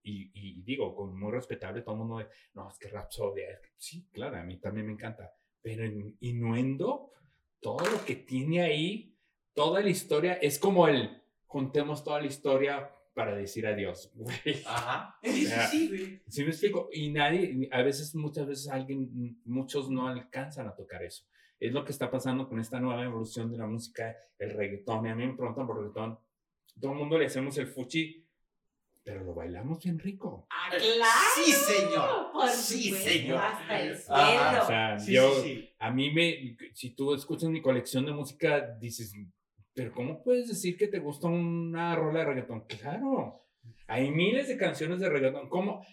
y, y digo, con muy respetable, todo el mundo, no, es que Rapsodia, es que-". sí, claro, a mí también me encanta, pero en Innuendo, todo lo que tiene ahí, toda la historia, es como el, contemos toda la historia para decir adiós. Ajá. Sí, sea, sí, güey. ¿Sí me explico? Y nadie, a veces, muchas veces alguien, muchos no alcanzan a tocar eso. Es lo que está pasando con esta nueva evolución de la música, el reggaetón. Y a mí me preguntan por reggaetón. Todo el mundo le hacemos el fuchi, pero lo bailamos bien rico. ¡Ah, claro! Sí, señor. Por Sí, supuesto, señor. Hasta el cielo. Ajá, O sea, Sí, yo, sí, sí. a mí me, si tú escuchas mi colección de música, dices, pero ¿cómo puedes decir que te gusta una rola de reggaetón? Claro, hay miles de canciones de reggaetón. ¿Cómo?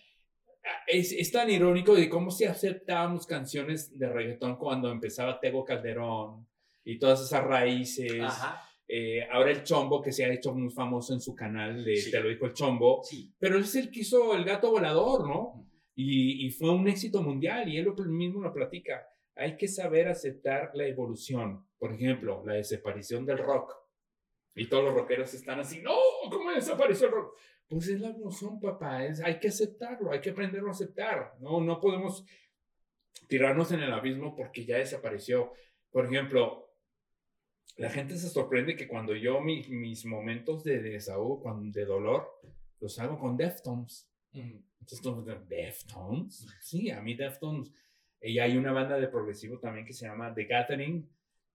Es, es tan irónico de cómo si aceptábamos canciones de reggaetón cuando empezaba Tego Calderón y todas esas raíces. Ajá. Eh, ahora el Chombo, que se ha hecho muy famoso en su canal de Sí. Te lo dijo el Chombo, Sí. pero es el que hizo el gato volador, ¿no? Y, y fue un éxito mundial y él lo- mismo lo platica. Hay que saber aceptar la evolución. Por ejemplo, la desaparición del rock. Y todos los rockeros están así, no, ¿cómo desapareció el rock? Pues es la evolución, papá. Es, hay que aceptarlo, hay que aprenderlo a aceptar. No, no podemos tirarnos en el abismo porque ya desapareció. Por ejemplo, la gente se sorprende que cuando yo mi- mis momentos de desahogo, cuando, de dolor, los hago con Deftones. Entonces, ¿Deftones? Sí, a mí Deftones. Y hay una banda de progresivo también que se llama The Gathering,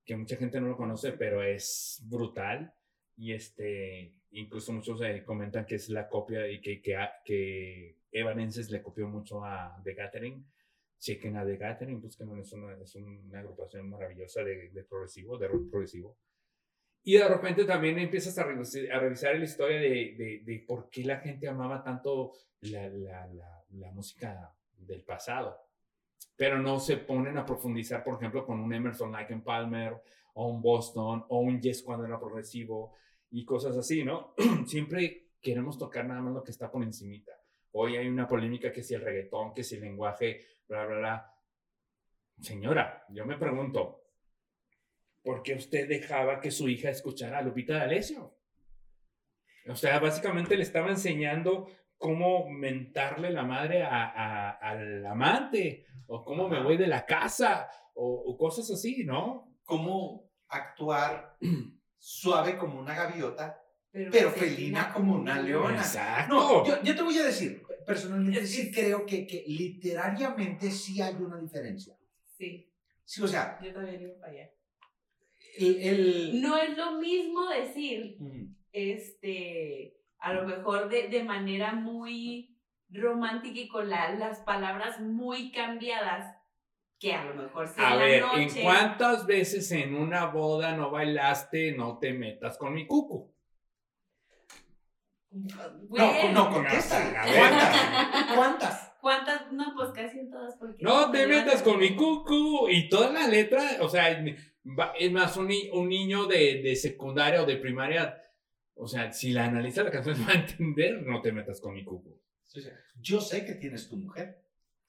que mucha gente no lo conoce, pero es brutal. Y este, incluso muchos eh, comentan que es la copia y que, que, que Evanescence le copió mucho a The Gathering. Chequen a The Gathering, busquen, es una, es una agrupación maravillosa de, de progresivo, de rock progresivo. Y de repente también empiezas a revisar, a revisar la historia de, de, de por qué la gente amaba tanto la, la, la, la música del pasado. Pero no se ponen a profundizar, por ejemplo, con un Emerson Lake Palmer, o un Boston, o un Yes cuando era progresivo, y cosas así, ¿no? Siempre queremos tocar nada más lo que está por encimita. Hoy hay una polémica que si el reggaetón, que si el lenguaje, bla, bla, bla. Señora, yo me pregunto, ¿por qué usted dejaba que su hija escuchara a Lupita D'Alessio? O sea, básicamente le estaba enseñando cómo mentarle la madre a, a- al amante, o cómo me voy de la casa, o, o cosas así, ¿no? Cómo actuar suave como una gaviota, pero felina como una leona. Exacto. No, yo, yo te voy a decir, personalmente Es que- creo que, que literariamente sí hay una diferencia. Sí, Sí, o sea, yo también iba para allá. el... el- No es lo mismo decir, este, a lo mejor de, de manera muy romántica y con la- las palabras muy cambiadas, que a lo mejor sea A la ver, noche. ¿en cuántas veces en una boda no bailaste, no te metas con mi cucu? Bueno, No, no, contesta. A ver. ¿Cuántas? ¿Cuántas? ¿Cuántas? No, pues casi en todas. Porque No te metas con mi cucu. Y toda la letra, o sea, es más, un, ni- un niño de, de secundaria o de primaria, o sea, si la analiza la canción va a entender, no te metas con mi cucu. Sí, sí. Yo sé que tienes tu mujer.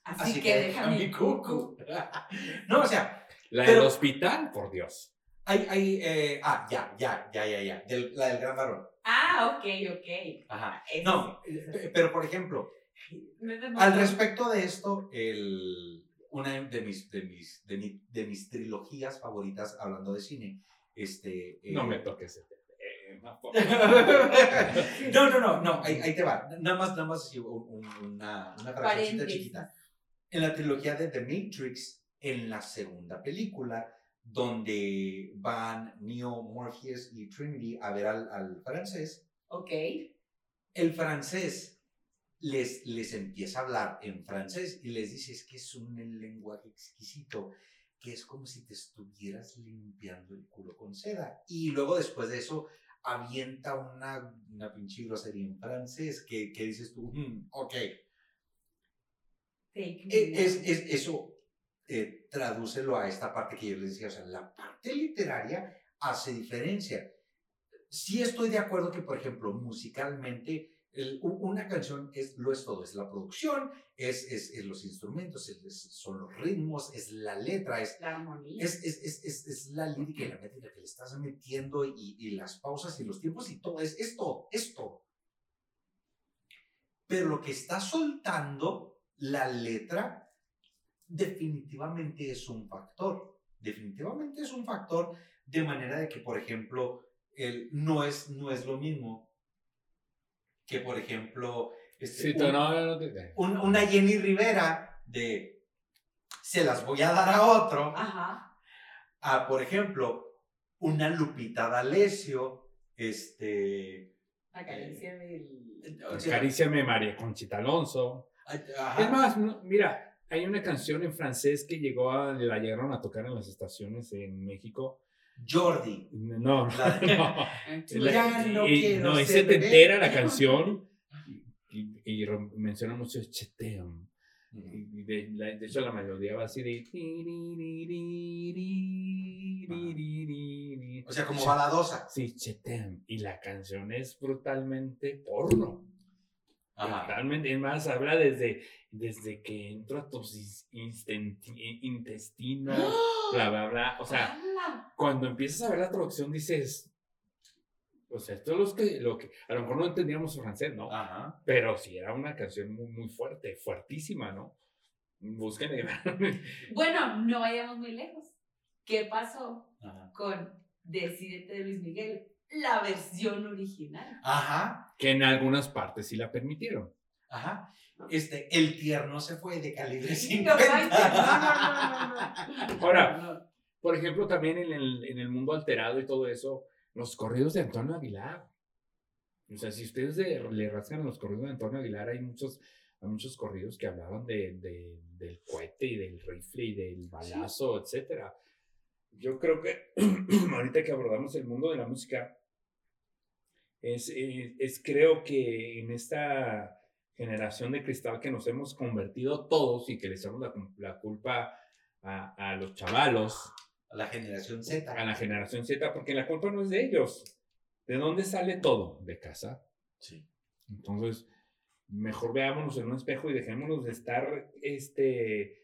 Así, que, deja mi cucu. No, o sea, La Pero- del hospital, por Dios. hay, hay, eh, ah, ya, ya, ya, ya, ya, del- la del gran varón. Ah, ok, ok. Ajá. Eso No, pero por ejemplo, al respecto de esto, el, una de mis, de, mis, de, mi- de mis trilogías favoritas, hablando de cine, este... eh, No me toques ese tema, por favor. no, no, no, no, ahí, ahí te va. Nada más, nada más así, un- un- una, una chiquita. En la trilogía de The Matrix, en la segunda película, donde van Neo, Morpheus y Trinity a ver al, al francés, Ok. el francés les, les empieza a hablar en francés y les dice es que es un lenguaje exquisito, que es como si te estuvieras limpiando el culo con seda. Y luego después de eso avienta una, una pinche grosería en francés que, que dices tú, "Mm, ok. E- Es, eso eh, tradúcelo a esta parte que yo les decía, o sea, la parte literaria hace diferencia. Sí estoy de acuerdo que, por ejemplo, musicalmente, el- una canción es, lo es todo, es la producción, es, es, es los instrumentos, es- son los ritmos, es la letra, es, La armonía. es, es, es, es, es la lírica y la métrica que le estás metiendo y, y las pausas y los tiempos y todo, es, es todo, es todo. Pero lo que está soltando la letra definitivamente es un factor. Definitivamente es un factor de manera de que, por ejemplo, el, no, es, no es lo mismo que, por ejemplo, este, Sí, tú un- no, no te... un- una Jenny Rivera de se las voy a dar a otro, Ajá. a, por ejemplo, una Lupita D'Alessio, este... O sea, Acaríciame María Conchita Alonso. Ajá. Es más, no, mira, hay una canción en francés que llegó a, la llegaron a tocar en las estaciones en México. Jordi. No, de- no. La- Ya no y- quiero no, es ser bebé. setentera la canción. Y, y re- menciona mucho Cheteam. Y de, la- de hecho, la melodía va así de. O sea, como baladosa. Sí, Chetem. Y la canción es brutalmente porno. Brutalmente. Es más, habla desde, desde que entro a tus intestinos, bla, bla, bla. O sea, ¡Hala! cuando empiezas a ver la traducción dices. O sea, esto es lo que, lo que. A lo mejor no entendíamos francés, ¿no? Ajá. Pero sí era una canción muy, muy fuerte, fuertísima, ¿no? Busquen. Bueno, no vayamos muy lejos. ¿Qué pasó Ajá. con Decídete de Luis Miguel? La versión original. Ajá. que en algunas partes sí la permitieron. Ajá. Este, el tierno se fue de calibre No, 50. no, no, no, no, no. Ahora, por ejemplo, también en el, en el mundo alterado y todo eso, los corridos de Antonio Aguilar. O sea, si ustedes de- le rascan los corridos de Antonio Aguilar, hay muchos, hay muchos corridos que hablaban de, de- del cohete y del rifle y del balazo, etcétera. Yo creo que ahorita que abordamos el mundo de la música, es, es, es creo que en esta generación de cristal que nos hemos convertido todos y que le echamos la, la culpa a, a los chavalos, La generación Z. a la generación Z, porque la culpa no es de ellos. ¿De dónde sale todo? De casa. Sí. Entonces, mejor veámonos en un espejo y dejémonos de estar este,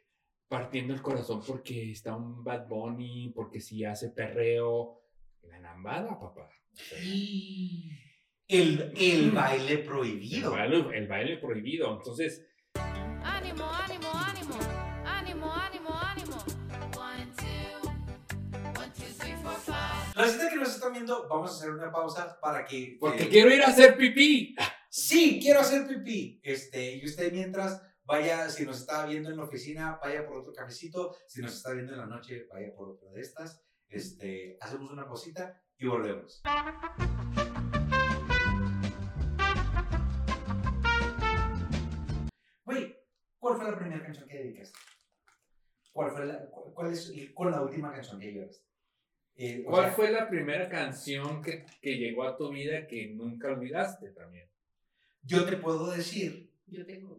partiendo el corazón porque está un Bad Bunny, porque si hace perreo. La lambada, papá. El, el baile El prohibido. baile, el baile prohibido. Entonces, Ánimo, ánimo, ánimo. Ánimo, ánimo, ánimo. One, two. One, two, three, four, five. Resulta que nos están viendo, vamos a hacer una pausa para que... porque eh, quiero ir a hacer pipí. Sí, quiero hacer pipí. Este, y usted mientras vaya, si nos está viendo en la oficina, vaya por otro cafecito. Si nos está viendo en la noche, vaya por otra de estas. Este, hacemos una cosita y volvemos. Güey, ¿cuál fue la primera canción que dedicaste? ¿cuál fue la, cu- cuál es el- con la última canción que lloraste? Eh, ¿Cuál sea, fue la primera canción que, que llegó a tu vida que nunca olvidaste también? Yo te puedo decir, Yo tengo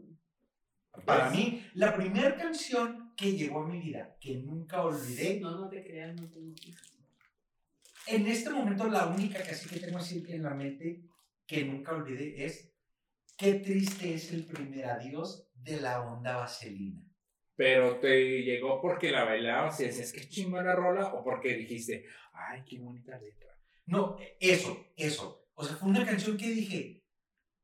para mí, la primera canción que llegó a mi vida, que nunca olvidé, No, no te creas, no tengo. en este momento la única que así que tengo así en la mente que nunca olvidé es qué triste es el primer adiós de la onda vaselina. Pero te llegó porque la bailabas y decías, qué chingona rola, o porque dijiste, ay, qué bonita letra. No, eso, eso. O sea, fue una canción que dije,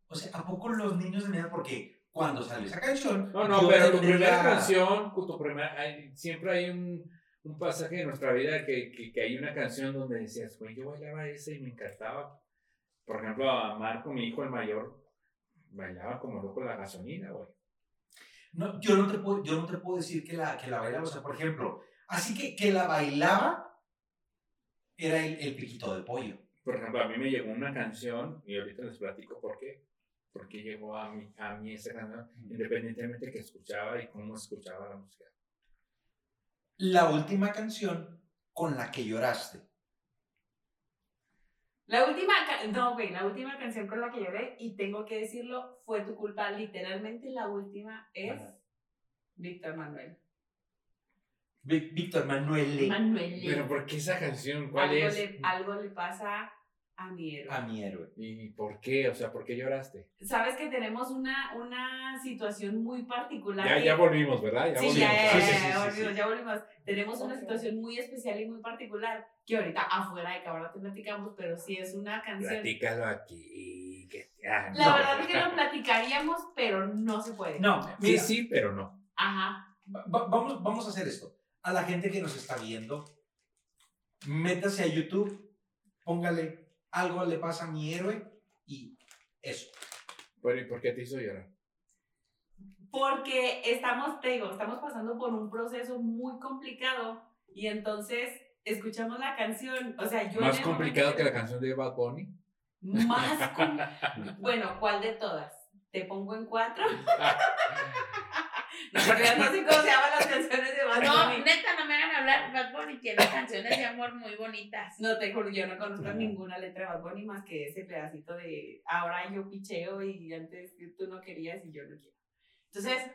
o sea, ¿a poco los niños de mi edad? Porque cuando salió esa canción... No, no, pero tu primera canción, tu primera, hay- siempre hay un, un pasaje de nuestra vida que, que, que hay una canción donde decías, güey, yo bailaba esa y me encantaba. Por ejemplo, a Marco, mi hijo el mayor, bailaba como loco la gasolina, güey. No, yo, no te puedo, yo no te puedo decir que la, que la bailaba, o sea, por ejemplo, así que, que la bailaba era el, el piquito de pollo. Por ejemplo, a mí me llegó una canción, y ahorita les platico por qué. Por qué llegó a mí, a mí esa canción, independientemente que escuchaba y cómo escuchaba la música. La última canción con la que lloraste. La última, no, güey, la última canción con la que lloré, y tengo que decirlo, fue tu culpa. Literalmente la última es Ajá. Víctor Manuel. Ví- Víctor Manuel Manuel. Pero ¿por qué esa canción? ¿Cuál algo, es? Le, algo le pasa a mi héroe. a mi héroe. ¿Y por qué? O sea, ¿por qué lloraste? Sabes que tenemos una, una situación muy particular. Ya, que- ya volvimos, ¿verdad? Ya Sí, volvimos. ya, ya, Sí, ya, sí, ya, sí, sí, volvimos, sí. ya volvimos. Tenemos una situación muy especial y muy particular que ahorita afuera de cámara te platicamos, pero sí es una canción. Platícalo aquí. Que... ah, La verdad es que lo platicaríamos, pero no se puede. No, Sí, mira, sí, pero no. Ajá. va- va- vamos, vamos a hacer esto. A la gente que nos está viendo, métase a YouTube, póngale algo le pasa a mi héroe y eso. Pero, ¿y por qué te hizo llorar? Porque estamos, te digo, estamos pasando por un proceso muy complicado y entonces escuchamos la canción. O sea, yo. Más complicado que la canción de Bad Bunny. Más Bueno, ¿cuál de todas? ¿Te pongo en cuatro? no, creas, no sé cómo se llaman las canciones de Bad No, Bunny. neta, no me hagan hablar. Bad Bunny tiene canciones de amor muy bonitas. No te juro, yo no conozco ninguna letra de Bad Bunny más que ese pedacito de ahora yo picheo y antes tú no querías y yo no quiero. Entonces,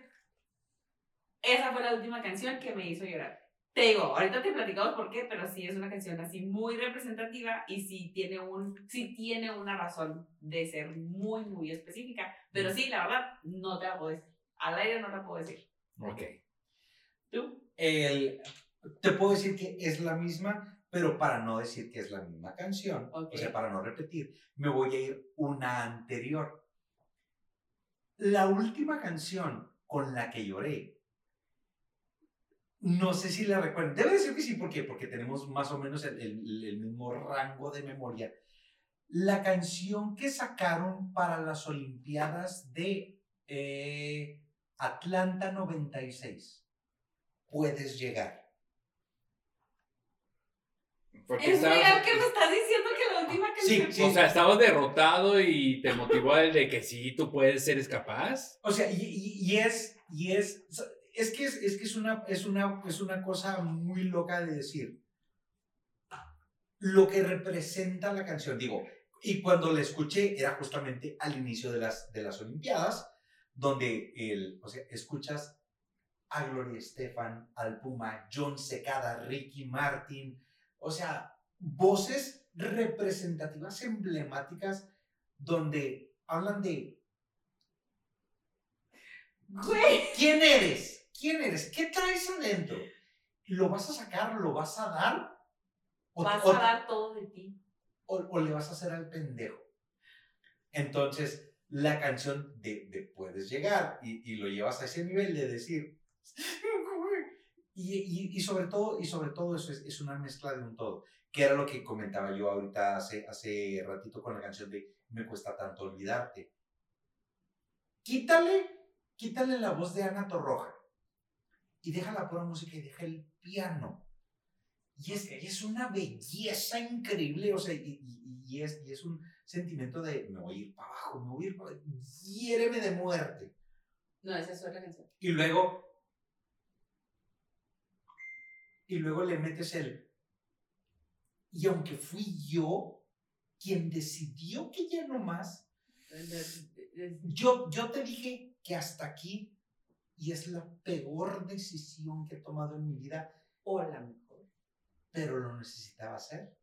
esa fue la última canción que me hizo llorar. Te digo, ahorita te platicamos por qué, pero sí es una canción así muy representativa y sí tiene, un, sí tiene una razón de ser muy, muy específica. Pero sí, la verdad, no te la puedo decir. Al aire no la puedo decir. Ok. ¿Tú? El, te puedo decir que es la misma, pero para no decir que es la misma canción, Ok. o sea, para no repetir, me voy a ir una anterior. La última canción con la que lloré, no sé si la recuerdan. Debe de ser que sí, ¿por qué? Porque tenemos más o menos el, el- el mismo rango de memoria. La canción que sacaron para las Olimpiadas de eh, Atlanta 96, Puedes llegar. Porque ¿Es estabas- real que me estás diciendo que la última Sí, canción... sí. O sea, estabas derrotado y te motivó el de que sí, tú puedes, eres capaz. O sea, y, y- y es, y es, es que es, es que es una, es una, es una cosa muy loca de decir. Lo que representa la canción, digo, y cuando la escuché era justamente al inicio de las, de las Olimpiadas, donde el, o sea, escuchas a Gloria Estefan, al Puma, John Secada, Ricky Martin, o sea, voces representativas, emblemáticas, donde hablan de Güey. ¿Quién eres? ¿Quién eres? ¿Qué traes adentro? ¿Lo vas a sacar? ¿Lo vas a dar? ¿O, Vas o- a dar todo de ti. o- o le vas a hacer al pendejo? Entonces, la canción de, de Puedes llegar y, lo llevas a ese nivel de decir... Y, sobre todo, y sobre todo eso es, es una mezcla de un todo, que era lo que comentaba yo ahorita hace, hace ratito con la canción de Me cuesta tanto olvidarte. Quítale, quítale la voz de Ana Torroja y deja la pura música y deja el piano. Y es, y es una belleza increíble, o sea, y, y- y es, y es un sentimiento de me voy a ir para abajo, me voy a ir para hiéreme de muerte. No, esa es otra canción. Y luego, y luego le metes el... Y aunque fui yo quien decidió que ya no más, yo, yo te dije que hasta aquí y es la peor decisión que he tomado en mi vida O la mejor. Pero lo necesitaba hacer.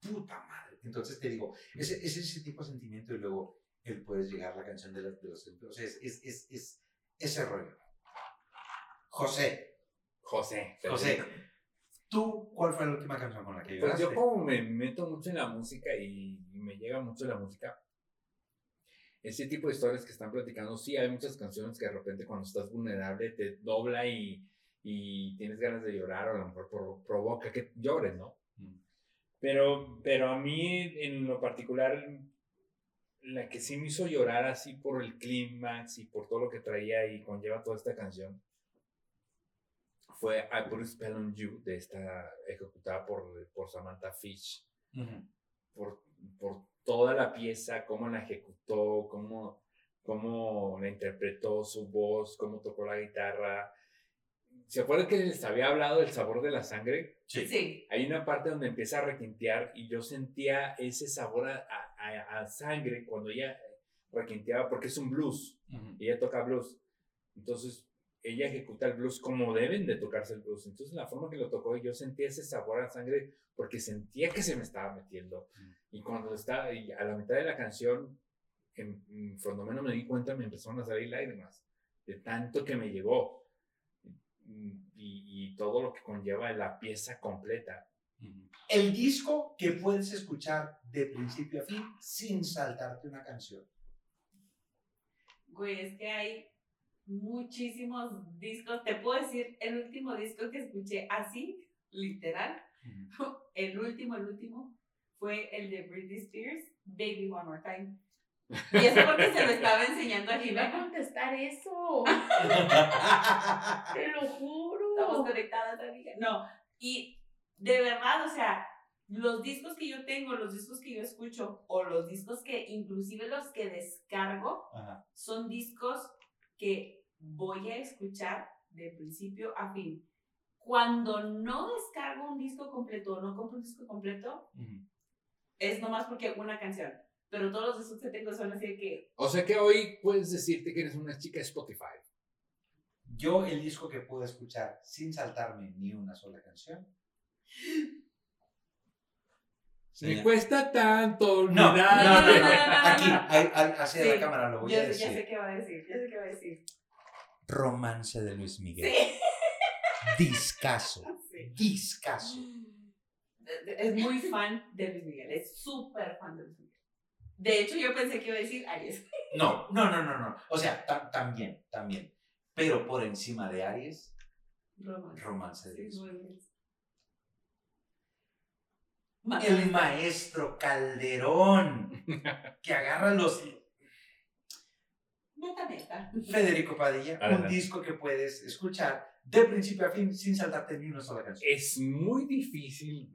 Puta madre. Entonces te digo, ese, es ese tipo de sentimiento y luego él puedes llegar a la canción de, la- de los O sea, es, es, es, es ese rollo. José, José. José, ¿tú cuál fue la última canción con la que Pues lloraste? yo como me meto mucho en la música y, y me llega mucho la música, ese tipo de historias que están platicando, sí hay muchas canciones que de repente cuando estás vulnerable te dobla y, y tienes ganas de llorar o a lo mejor pro- provoca que llores, ¿no? Pero, pero a mí en lo particular, la que sí me hizo llorar así por el clímax y por todo lo que traía y conlleva toda esta canción, fue I Put a Spell on You, de esta, ejecutada por, por Samantha Fish, Ujú. por, por toda la pieza, cómo la ejecutó, cómo, cómo la interpretó, su voz, cómo tocó la guitarra. ¿Se acuerdan que les había hablado del sabor de la sangre? Sí. Sí. Hay una parte donde empieza a requintear y yo sentía ese sabor a, a- a- sangre cuando ella requinteaba, porque es un blues, Ujú. ella toca blues. Entonces, ella ejecuta el blues como deben de tocarse el blues. Entonces, la forma que lo tocó, yo sentía ese sabor a sangre porque sentía que se me estaba metiendo. Y cuando estaba y a la mitad de la canción, en, en cuando menos me di cuenta, me empezaron a salir lágrimas de tanto que me llegó. Y, y todo lo que conlleva la pieza completa. El disco que puedes escuchar de principio a fin sin saltarte una canción. Güey, es que hay muchísimos discos. Te puedo decir, el último disco que escuché así, literal, el último, el último, fue el de Britney Spears, Baby One More Time. Y eso porque se lo estaba enseñando a ¿Quién va a contestar eso? Te lo juro. Estamos conectadas, amiga. No, y de verdad, o sea, los discos que yo tengo, los discos que yo escucho, o los discos que, inclusive los que descargo, Ajá. son discos que voy a escuchar de principio a fin. Cuando no descargo un disco completo o no compro un disco completo, Ujú. es nomás porque una canción. Pero todos los discos que tengo son así de que, O sea que hoy puedes decirte que eres una chica de Spotify. Yo el disco que pude escuchar sin saltarme ni una sola canción. Me cuesta tanto No, no, no, no, no, no, no, Aquí, hacia Sí, la cámara lo voy ya, a sé- decir. ya sé qué va a decir, ya sé qué va a decir. Romance de Luis Miguel. Sí. Discaso. Sí. Discaso. Es muy fan de Luis Miguel, es súper fan de Luis Miguel. De hecho, yo pensé que iba a decir Aries. No, no, no, no, no. O sea, ta- también, también. Pero por encima de Aries, Romance. romance de. El maestro Calderón, que agarra los... Neta, neta. Federico Padilla, un disco que puedes escuchar de principio a fin sin saltarte ni una sola canción. Es muy difícil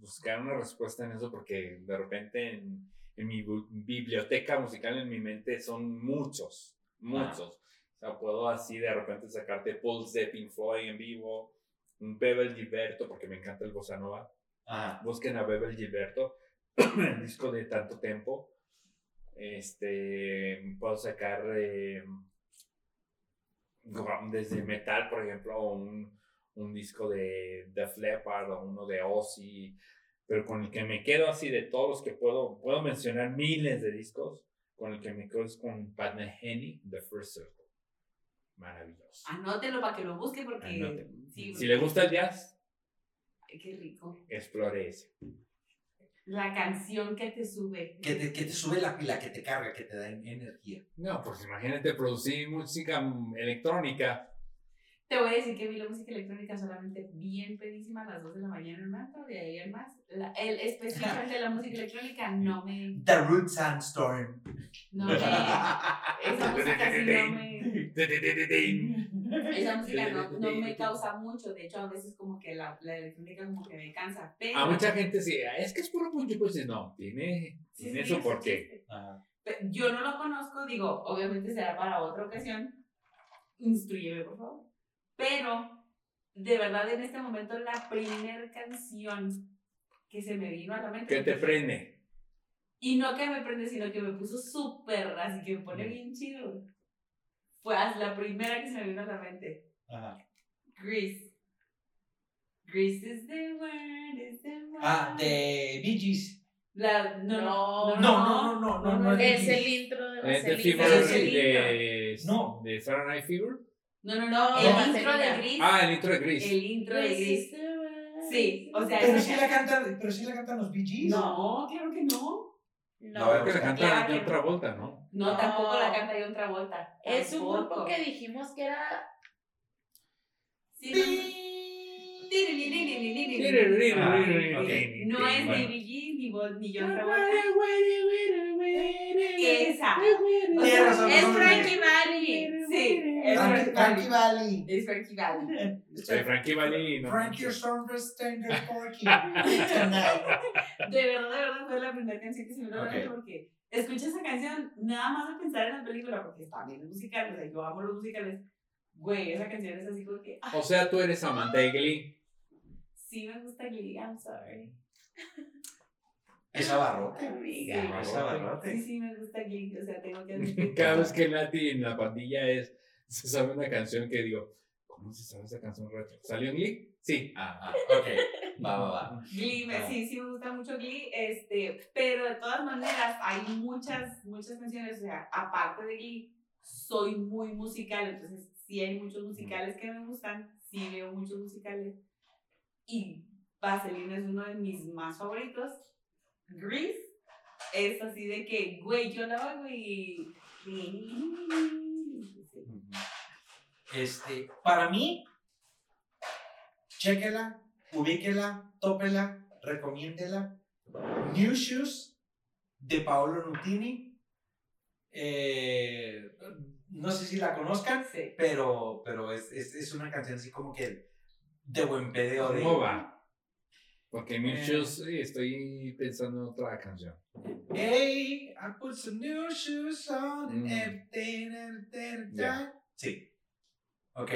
buscar una respuesta en eso porque de repente en, en mi biblioteca musical en mi mente son muchos, muchos. O sea, puedo así de repente sacarte Pulse de Pink Floyd en vivo, un Bebel Gilberto porque me encanta el bossa nova. Ajá. Busquen a Bebel Gilberto, el disco de tanto tiempo. Este, puedo sacar eh, desde metal, por ejemplo, un, un disco de Def Leppard o uno de Ozzy, pero con el que me quedo así de todos los que puedo, puedo mencionar miles de discos, con el que me quedo es con Pat Metheny, The First Circle. Maravilloso. Anótelo para que lo busque porque. Sí, Si le gusta el jazz, Ay, Qué rico. explore ese. La canción que te sube. Que te, que te sube la pila, que te carga, que te da en- energía. No, pues imagínate producir música mm, electrónica. Te voy a decir que vi la música electrónica solamente bien pedísima a las 2 de la mañana en mato, de ahí en más. La- el, específicamente la música electrónica no me. The Root Sandstorm. No me. Esa música sí no me. Esa música no, no me causa mucho. De hecho, a veces como que la, la electrónica como que me cansa. Pero. A mucha gente sí, es que es puro punch, pues no, tiene, Sí, tiene sí, su porqué. Yo no lo conozco, digo, obviamente será para otra ocasión. Instruyeme, por favor. Pero de verdad en este momento la primera canción que se me vino a la mente. ¿Qué te prende? Y no que me prende, sino que me puso súper, así que me pone Mm. bien chido. Fue la primera que se me vino a la mente. Ajá. Grease. Grease is the word, is the word. Ah, de Bee Gees. La, no, no, No, no, no, no, no, no, es Es de- el intro de ¿Es de Vaselina. Fever es el de, No. de Saturday Fever? No, no, no, No, el intro de Grease. Ah, el intro de Grease. el intro de Grease. Sí, o sea, Pero sí la cantan, pero sí la cantan los Bee Gees. No, claro que no. A ver, No, Creo que la canta Claro. de otra vuelta, ¿no? No, No. tampoco la canta John Travolta. es un grupo que dijimos que era Sí, no. Ah. No es Bueno. ni ni, John Travolta. Esa. Tienes razón, Es. Frankie Valli. Sí, es Frankie. Valli. Es Frankie Valli. Soy Frankie Valli. No, Frankie Stormberg Porky. Tonight. De verdad, de verdad fue la primera canción que se me a mente porque escuché esa canción nada más de pensar en la película porque también es musical, o sea, yo amo los musicales. Güey, esa canción es así como que, ah, O sea, tú eres amante de Glee. sí me gusta Glee, I'm sorry. Es abarrote. Amiga. Sí. Es Sí, abarrote. sí me gusta Glee, o sea, tengo que admitir. Cada vez que Nati en la pandilla es, se sabe una canción que digo, ¿cómo se sabe esa canción retro? ¿Salió en Glee? Sí. Ah, ah, ok. Va, va, va. Glee, Ah. sí, sí me gusta mucho Glee, este, pero de todas maneras hay muchas, muchas canciones, o sea, aparte de Glee, soy muy musical, entonces sí hay muchos musicales que me gustan, sí veo muchos musicales, y Vaselina es uno de mis más favoritos. Grease es así de que, güey, yo la oigo y... Este, para mí, chéquela, ubíquela, tópela, recomiéndela. New Shoes de Paolo Nutini. Eh, no sé si la conozcan, Sí. pero, pero es, es, es una canción así como que de buen pedeo. De, ¿Cómo va? Porque Eh. muchos sí, estoy pensando en otra canción. Hey, I put some new shoes on. Mm. everything, everything, Ya. Sí. Ok.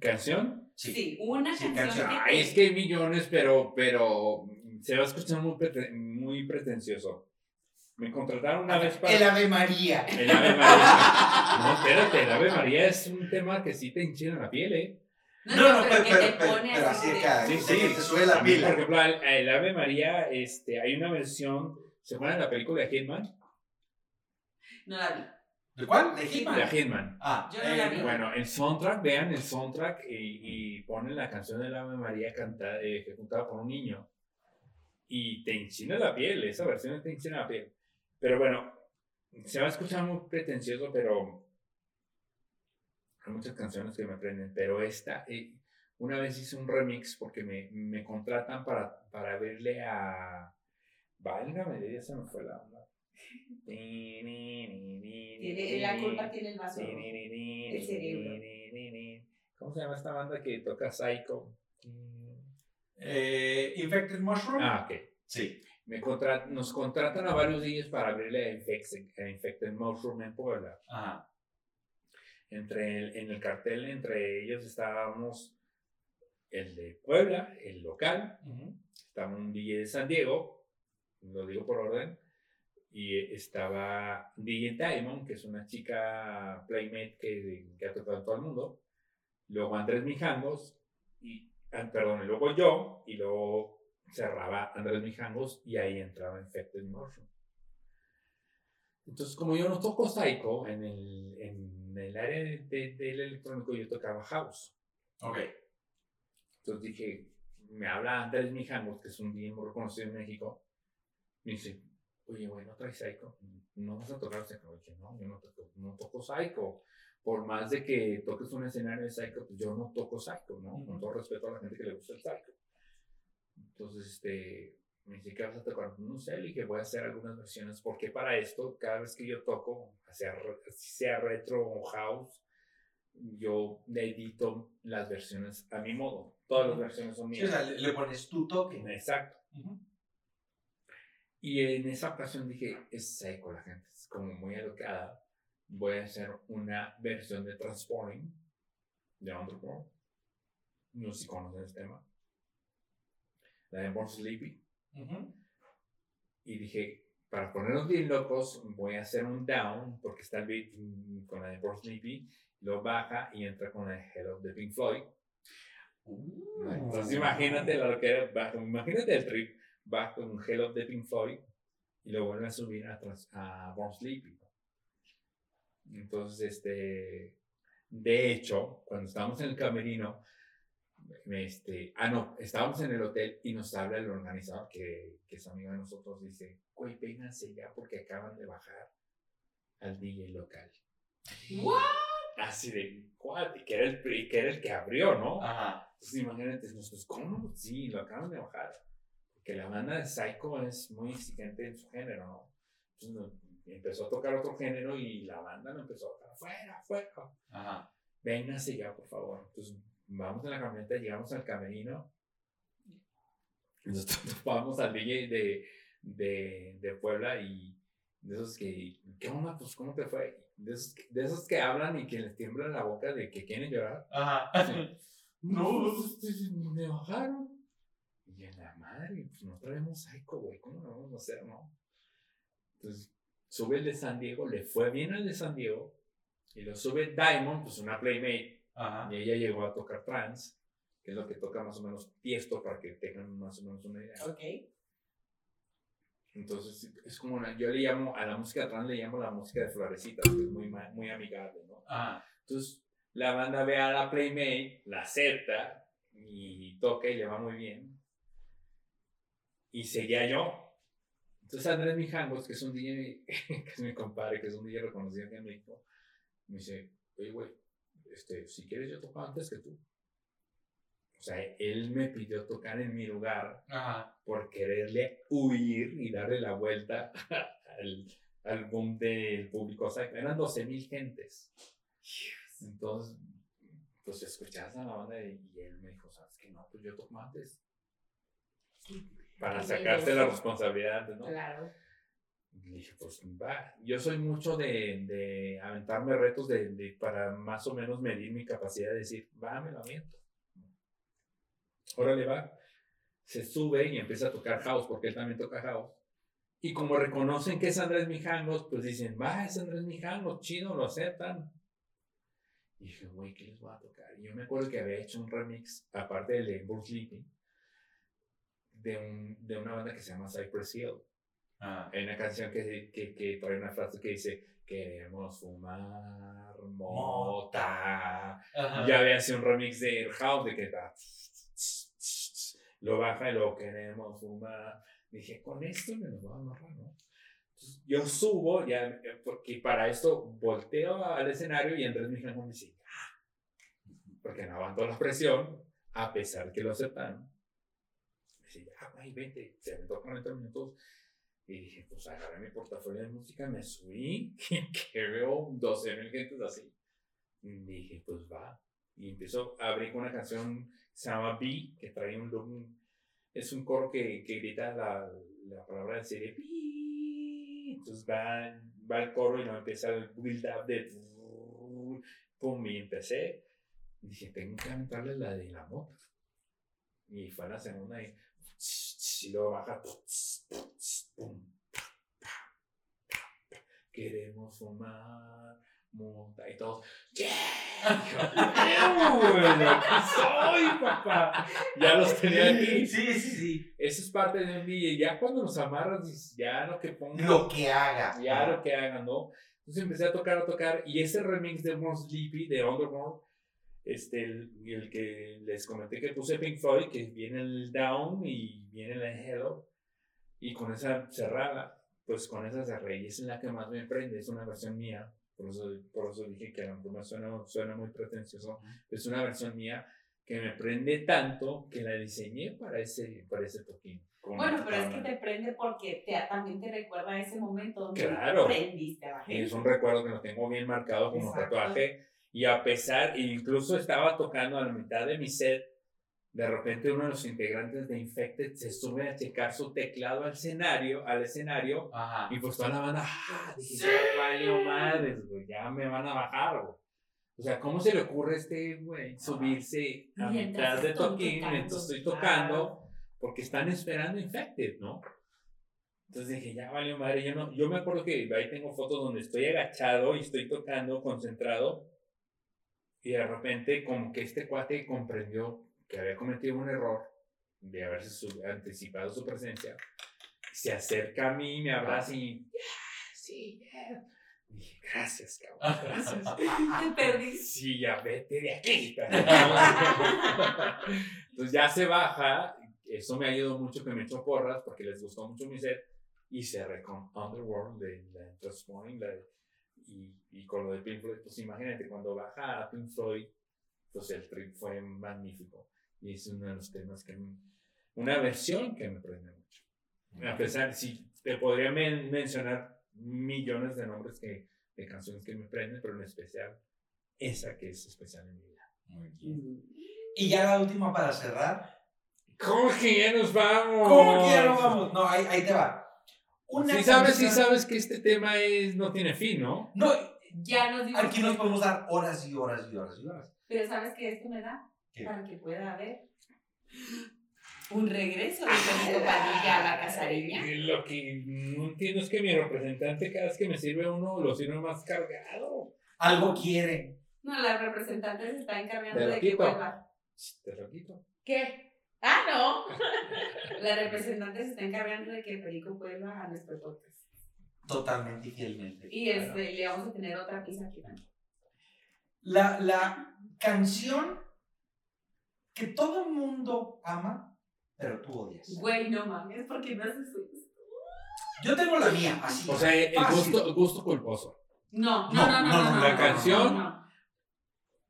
¿Canción? Sí. Sí, una Sí, canción canción. es que hay millones, pero, pero se va a escuchar muy, prete- muy pretencioso. Me contrataron una vez para... El Ave María. El Ave María. No, espérate, el Ave María es un tema que sí te enchina la piel, ¿eh? No, no, pero, que te pone pero así de cada- Sí, sí. que te sube la A mí, Por pila. ejemplo, el, el Ave María, este, hay una versión, ¿se acuerdan de la película de Hitman? No la vi. ¿De cuál? ¿De De Hitman? Hitman. Ah, Yo no la vi. Bueno, el soundtrack, vean el soundtrack y, y ponen la canción del Ave María cantada, eh, ejecutada por un niño. Y te enchina la piel, esa versión te enchina la piel. Pero bueno, se va a escuchar muy pretencioso, pero hay muchas canciones que me prenden. Pero esta, eh, una vez hice un remix porque me, me contratan para, para verle a... Válgame, ya se me fue la onda. Tiene, la culpa tiene el vaso. El cerebro. ¿Cómo se llama esta banda que toca Psycho? Eh, Infected Mushroom. Ah, ok. Sí. Me contra- nos contratan a varios días para abrirle a Infected, a Infected Mushroom en Puebla. Ajá. Entre el- en el cartel, entre ellos estábamos el de Puebla, el local, estaba un DJ de San Diego, lo digo por orden, y estaba DJ Diamond, que es una chica playmate que, que ha tocado en todo el mundo, luego Andrés Mijangos, y, ah, perdón, y luego yo, y luego cerraba Andrés Mijangos, y ahí entraba Infected Mushroom. Entonces, como yo no toco psycho, en el, en el área de- de- del electrónico yo tocaba house. Ok. Entonces dije, me habla Andrés Mijangos, que es un DJ muy reconocido en México. Me dice, oye, güey, ¿no traes Psycho? ¿No vas a tocar Psycho? Dije, no, yo no toco, no toco Psycho. Por más de que toques un escenario de Psycho, pues yo no toco Psycho, ¿no? Con todo respeto a la gente que le gusta el Psycho. Entonces, este, me dice, ¿qué vas a tocar? No sé, le dije, voy a hacer algunas versiones, porque para esto, cada vez que yo toco, sea, sea retro o house, yo edito las versiones a mi modo. Todas las versiones son Sí, o mías. sea, le, le pones tu toque. Exacto. Ujú. Y en esa ocasión dije, es seco la gente, es como muy educada. Voy a hacer una versión de Transporting de Underworld. No sé si conocen el tema. La de Born Sleepy. Ujú. Y dije, para ponernos bien locos, voy a hacer un down, porque está el beat con la de Born Sleepy, lo baja y entra con de Hello de Pink Floyd. Uh. Entonces imagínate lo que era, bajo, imagínate el trip, va con Hello de Pink Floyd y lo vuelve a subir atrás a Born Sleepy. Entonces, este, de hecho, cuando estábamos en el camerino, este, ah, no, estábamos en el hotel y nos habla el organizador, que, que es amigo de nosotros, dice, güey, vénganse ya porque acaban de bajar al DJ local. ¿What? Así de, ¿what? Y que era el, y que, era el que abrió, ¿no? Ajá. Entonces imagínate, nosotros, ¿cómo? Sí, lo acaban de bajar. Porque la banda de Psycho es muy exigente en su género, ¿no? Entonces no- empezó a tocar otro género y la banda lo empezó a tocar, fuera, fuera. Ajá. Vénganse ya, por favor. Entonces vamos en la camioneta, llegamos al camerino. y Nos topamos al DJ de, de, de Puebla y de esos que, ¿qué onda? Pues, ¿cómo te fue? De esos, que- de esos que hablan y que les tiembla la boca de que quieren llorar. Ajá. No, pues, me bajaron. Y en la madre, pues no traemos psycho, güey. ¿Cómo lo vamos a hacer, no? Entonces, sube el de San Diego, le fue bien al de San Diego. Y lo sube Diamond, pues una Playmate. Ajá. Y ella llegó a tocar trance, que es lo que toca más o menos Tiesto para que tengan más o menos una idea. Ok. Entonces, es como una, yo le llamo, a la música trance le llamo la música de florecitas, que es muy, muy amigable, ¿no? Ajá. Entonces, la banda ve a la Playmate, la acepta y toca y le va muy bien. Y seguía yo. Entonces, Andrés Mijangos, que es un DJ, que es mi compadre, que es un DJ reconocido aquí en México, me dice, oye, güey, este, si quieres yo toco antes que tú. O sea, él me pidió tocar en mi lugar Ajá. por quererle huir y darle la vuelta al, al boom del público. O sea, eran 12 mil gentes. Entonces, pues escuchabas a la banda y, él me dijo, ¿sabes qué? No, pues yo toco antes. Para Qué sacarte la responsabilidad, ¿no? Claro. Dije, pues va. Yo soy mucho de, de aventarme retos de, de- para más o menos medir mi capacidad de decir, va, me lo aviento. Órale, va. Se sube y empieza a tocar house, porque él también toca house. Y como reconocen que es Andrés Mijangos, pues dicen, va, es Andrés Mijangos, chido, lo aceptan. Y dije, güey, ¿qué les voy a tocar? Y yo me acuerdo que había hecho un remix, aparte del de Bruce Sleeping, de, un, de una banda que se llama Cypress Hill. Ajá. Hay una canción que, que, que trae una frase que dice, queremos fumar mota. Ajá. Ya había sido un remix de House de que está, lo baja y lo queremos fumar. Dije, con esto me lo voy a amarrar, ¿no? Entonces, yo subo, ya, porque para esto volteo al escenario y Andrés Mijangos me dice, "Ah", porque no aguantó la presión, a pesar que lo aceptaron. Me dice, ya, güey, vente, se me 40 minutos. Y dije, pues agarré mi portafolio de música, me subí, que veo 12 mil gentes así. Y dije, pues va. Y empezó a abrir con una canción que se llama B, que trae un es un coro que, que grita la, la palabra de serie Pi. Entonces va, va el coro y luego empieza el build up de pum, y empecé. Y dije, tengo que aventarle la de la moto. Y fue a la segunda y, y luego baja. Pum, Queremos fumar mota y todos. ¡Yeah! ¡Aquí soy, papá! Ya los tenía aquí. Sí, sí, sí. Eso es parte de un DJ. Ya cuando los amarras, ya lo que pongan. Lo que haga. Ya lo que hagan, ¿no? Entonces empecé a tocar, a tocar. Y ese remix de More Sleepy, de Underworld, este, el, el que les comenté que puse Pink Floyd, que viene el Down y viene el Hello. Y con esa cerrada, pues con esa cerré. Y es la que más me prende. Es una versión mía. Por eso, por eso dije que a lo mejor me suena, suena muy pretencioso. Es una versión mía que me prende tanto que la diseñé para ese, para ese toquín. Bueno, pero es que te prende porque te, también te recuerda a ese momento donde Claro. prendiste a gente. es un recuerdo que lo tengo bien marcado como Exacto. tatuaje. Y a pesar, incluso estaba tocando a la mitad de mi set, de repente uno de los integrantes de Infected se sube a checar su teclado al escenario, al escenario Ajá. y pues toda la banda, ¡ah! Dije, ya valió madres, güey, ya me van a bajar, güey. O sea, ¿cómo se le ocurre a este güey subirse a Mientras mitad de toquín tocando. mientras estoy tocando? Porque están esperando Infected, ¿no? Entonces dije, ya valió madre. Yo, no, yo me acuerdo que ahí tengo fotos donde estoy agachado y estoy tocando, concentrado. Y de repente, como que este cuate comprendió que había cometido un error de haberse sub- anticipado su presencia. Se acerca a mí, me abraza y. "Yeah, sí, yeah". Dije, gracias, cabrón, gracias. Te perdí. Sí, ya vete de aquí. Entonces ya se baja. Eso me ayudó mucho que me echó porras porque les gustó mucho mi set. Y cerré con Underworld de la Transforming. y, y con lo de Pink Floyd, pues imagínate, cuando baja a Pink Floyd, pues el trip fue magnífico. Y es uno de los temas que. m- Una versión que me prende mucho. A pesar, sí, te podría men- mencionar millones de nombres que, de canciones que me prenden, pero en especial esa que es especial en mi vida. Muy bien. Y ya la última para cerrar. ¿Cómo que ya nos vamos? ¿Cómo que ya no vamos? No, ahí, ahí te va. Una Sí sabes, sí canción- sabes que este tema es, no tiene fin, ¿no? No, Ya nos dimos aquí nos podemos dar horas y horas y horas y horas. Pero ¿sabes qué esto me da? ¿Qué? Para que pueda haber un regreso de Federico Padilla a la casareña. Lo que no entiendo es que mi representante cada vez que me sirve uno lo sirve más cargado. Algo quiere. No, la representante se está encargando de que vuelva. Te lo quito. ¿Qué? Ah, no. La representante se está encargando de que Federico vuelva a nuestro podcast. Totalmente y fielmente. Y este, le vamos a tener otra pizza aquí también. La, la canción que todo el mundo ama, pero tú odias. Güey, no mames, porque no haces eso. Yo tengo la mía, así. O sea, el gusto, el gusto culposo. No, No, no, no, no, no, no, la no, canción. no, no.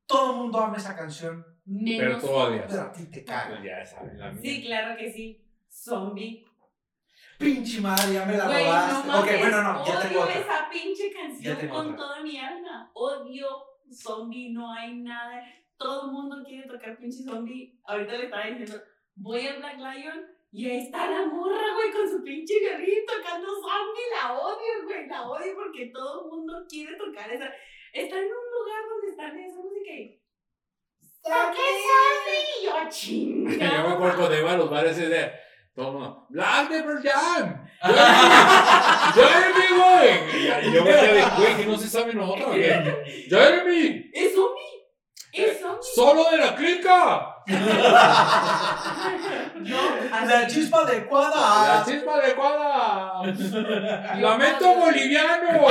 Todo el mundo ama esa canción, Pero tú odias. pero a ti te caga. Pues ya saben la mía. Sí, claro que sí. Zombie. Pinche madre, ya me la Güey, robaste. no ok, bueno, no, ya tengo odio otra. esa pinche canción con otra. toda mi alma. Odio zombie, no hay nada. Todo el mundo quiere tocar pinche zombie. Ahorita le estaba diciendo, voy a Black Lion y ahí está la morra, güey, con su pinche violín tocando zombie. La odio, güey, la odio porque todo el mundo quiere tocar esa. Está en un lugar donde están esa música y. ¿Por qué zombie? Y yo, chingada. Yo me acuerdo cuando iba a los bares y mundo, Black Never Jam. Jeremy, güey. Y yo me quedé, güey, que no se sabe otra, güey. Jeremy, ¡Es zombie! Solo de la clica. Yo, La chispa adecuada. La chispa adecuada. Lamento boliviano.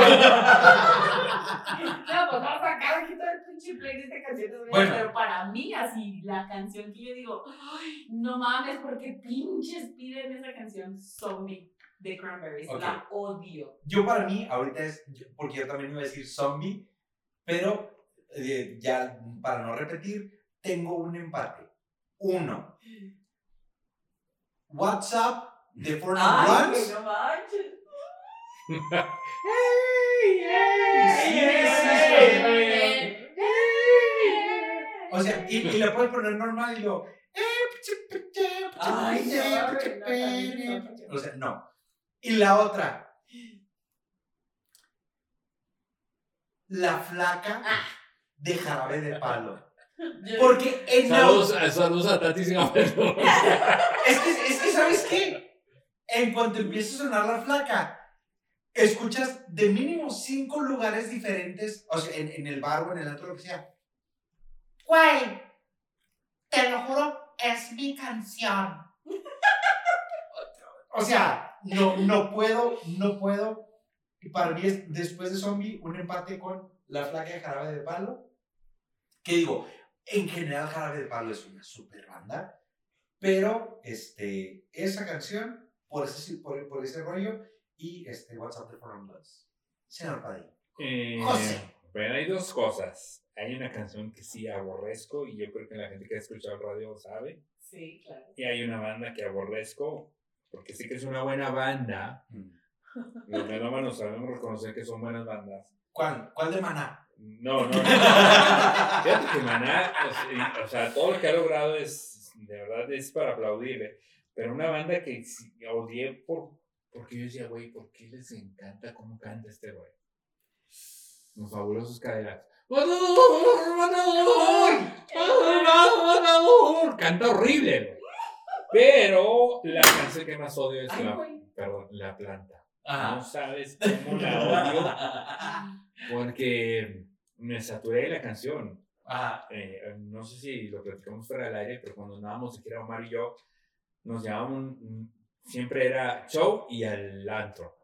No, pues vamos a sacar aquí todo el pinche playlist de canciones. Bueno. Pero para mí, así, la canción que yo digo, "Ay, no mames, porque pinches piden esa canción Zombie de Cranberries. La odio. Yo para mí, ahorita es, porque yo también iba a decir zombie, pero eh, ya para no repetir, tengo un empate. Uno. WhatsApp de Four Ay, no manches. O sea, y, y le puedes poner normal y lo. Ay, no. O sea, no. Y la otra. La flaca de jarabe de palo. Porque en la- Saludos, saludos a Tati Singapur. Es que, es que, ¿sabes qué? En cuanto empieza a sonar la flaca, escuchas de mínimo cinco lugares diferentes, o sea, en, en el bar o en el antro, lo que sea. Güey, te lo juro, es mi canción. O sea, no, no puedo, no puedo. Y para mí es, después de Zombie, un empate con La Flaca de Jarabe de Palo. Que digo, en general Jarabe de Palo es una super banda. Pero este, esa canción, por ese, por, por ese rollo, y este, WhatsApp de Forum Bloods. Señor Padilla. Eh, José. bueno, hay dos cosas. Hay una canción que sí aborrezco y yo creo que la gente que ha escuchado el radio sabe. Sí, claro. Y hay una banda que aborrezco porque sí que es una buena banda. Los melómanos sabemos reconocer que son buenas bandas. ¿Cuál? ¿Cuál de Maná? No, no, no. Fíjate que Maná, o sea, o sea, todo lo que ha logrado es, de verdad, es para aplaudirle. Pero una banda que odié por, porque yo decía, güey, ¿por qué les encanta cómo canta este güey? Los fabulosos Cadillacs. ¡Matador! ¡Matador! ¡Matador! Canta horrible, güey. Pero la canción que más odio es Ay, la, perdón, la planta. Ajá. No sabes cómo la odio porque me saturé de la canción. Ajá. Eh, no sé si lo platicamos fuera del aire, pero cuando andábamos, siquiera Omar y yo, nos llamaban, mm, siempre era show y al antro.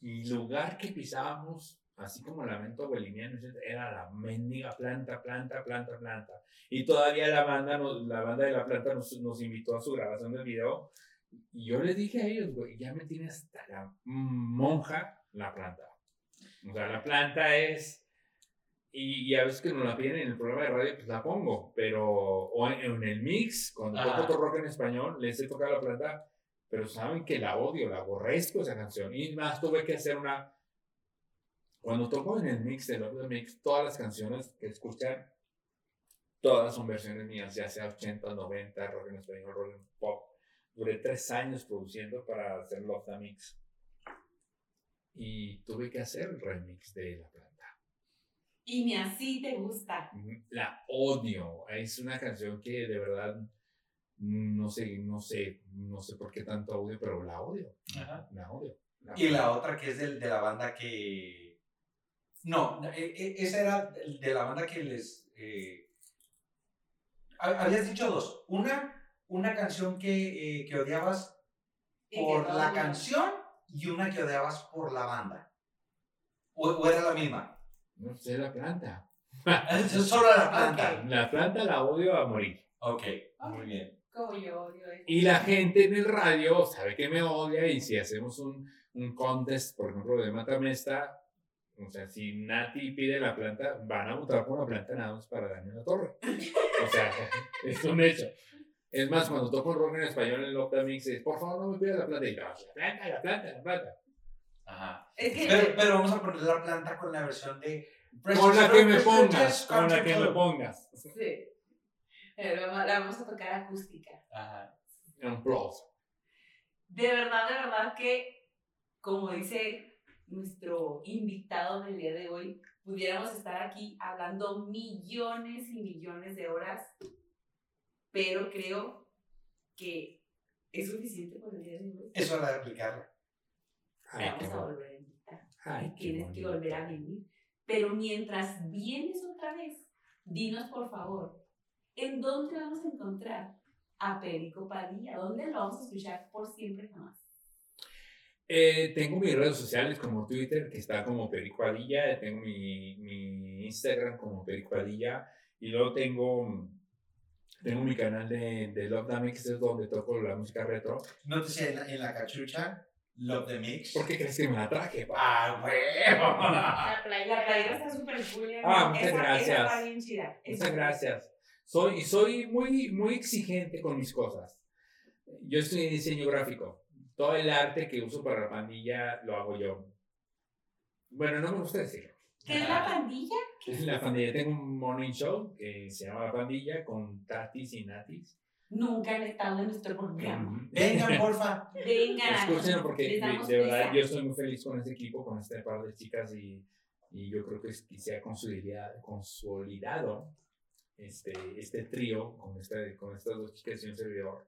Y lugar que pisábamos, así como Lamento Abueliniano, era la mendiga planta, planta, planta, planta. Y todavía la banda, nos- la banda de la planta nos, nos invitó a su grabación del video. Y yo les dije a ellos, güey, ya me tiene hasta la monja la planta. O sea, la planta es... Y, y a veces que nos la piden en el programa de radio, pues la pongo. Pero, o en, en el mix, cuando toco rock en español, les he tocado la planta, pero saben que la odio, la aborrezco esa canción. Y más, tuve que hacer una... Cuando toco en el mix, the Mix, todas las canciones que escuchan, todas son versiones mías, ya sea 80, 90, rock en español, rock en pop. Duré tres años produciendo para hacer Love the Mix. Y tuve que hacer el remix de La Planta. Y ni así te gusta. La odio. Es una canción que de verdad no sé, no sé, no sé por qué tanto odio, pero la odio. Ajá. La odio. La Y la otra que es del- de, la banda que... No, e- e- esa era de la banda que les... eh, ha- Habías dicho dos. Una, una canción que, eh, que odiabas que por la canción y una que odiabas por la banda. ¿O, o era la misma? No sé, la planta. Solo la planta. La planta la odio a morir. Ok, muy bien. Como yo odio. Y la gente en el radio sabe que me odia y si hacemos un, un contest, por ejemplo, de Matamesta, o sea, si Nati pide la planta, van a votar por la planta nada más para darme la torre. O sea, es un hecho. Es más, cuando toco rock en español en Lopta Mix, es, por favor no me pidas la planta. Y yo, la planta, la planta, la planta. Ajá. Es que Pero, pero vamos a poner la planta con la versión de... Con la que me pongas, con la que me pongas. Sí. Eh, vamos- La vamos a tocar acústica. Ajá. Un plus. De verdad, de verdad que, como dice nuestro invitado del día de hoy, pudiéramos estar aquí hablando millones y millones de horas, pero creo que es suficiente por el día de hoy. Es hora de aplicarla. Te Ay, vamos a volver a invitar. ay, tienes que volver a venir. Pero mientras vienes otra vez, dinos por favor, ¿en dónde vamos a encontrar a Perico Padilla? ¿Dónde lo vamos a escuchar por siempre jamás? Eh, tengo mis redes sociales como Twitter, que está como Pericuadilla, tengo mi, mi Instagram como Pericuadilla, y luego tengo, tengo mi canal de, de Love Dame, que es donde toco la música retro. Nótese en la, en la cachucha, Love the Mix. ¿Por qué crees que me la traje? pa? ¡Ah, huevo! La playa. La playera está súper cool. ¿eh? Ah, muchas Esa- gracias. Esa está bien chida. Muchas gracias. Soy, soy muy, muy exigente con mis cosas. Yo estoy en diseño gráfico. Todo el arte que uso para la pandilla lo hago yo. Bueno, no me gusta decirlo. ¿Qué es la pandilla? En la pandilla tengo un morning show que se llama La Pandilla con Tatis y Natis. Nunca han estado en nuestro programa. Vengan, porfa. Vengan. Escúchenlo porque de, de verdad yo estoy muy feliz con este equipo, con este par de chicas y, y yo creo que, es- que se ha consolidado, consolidado este, este trío con, este, con estas dos chicas y un servidor.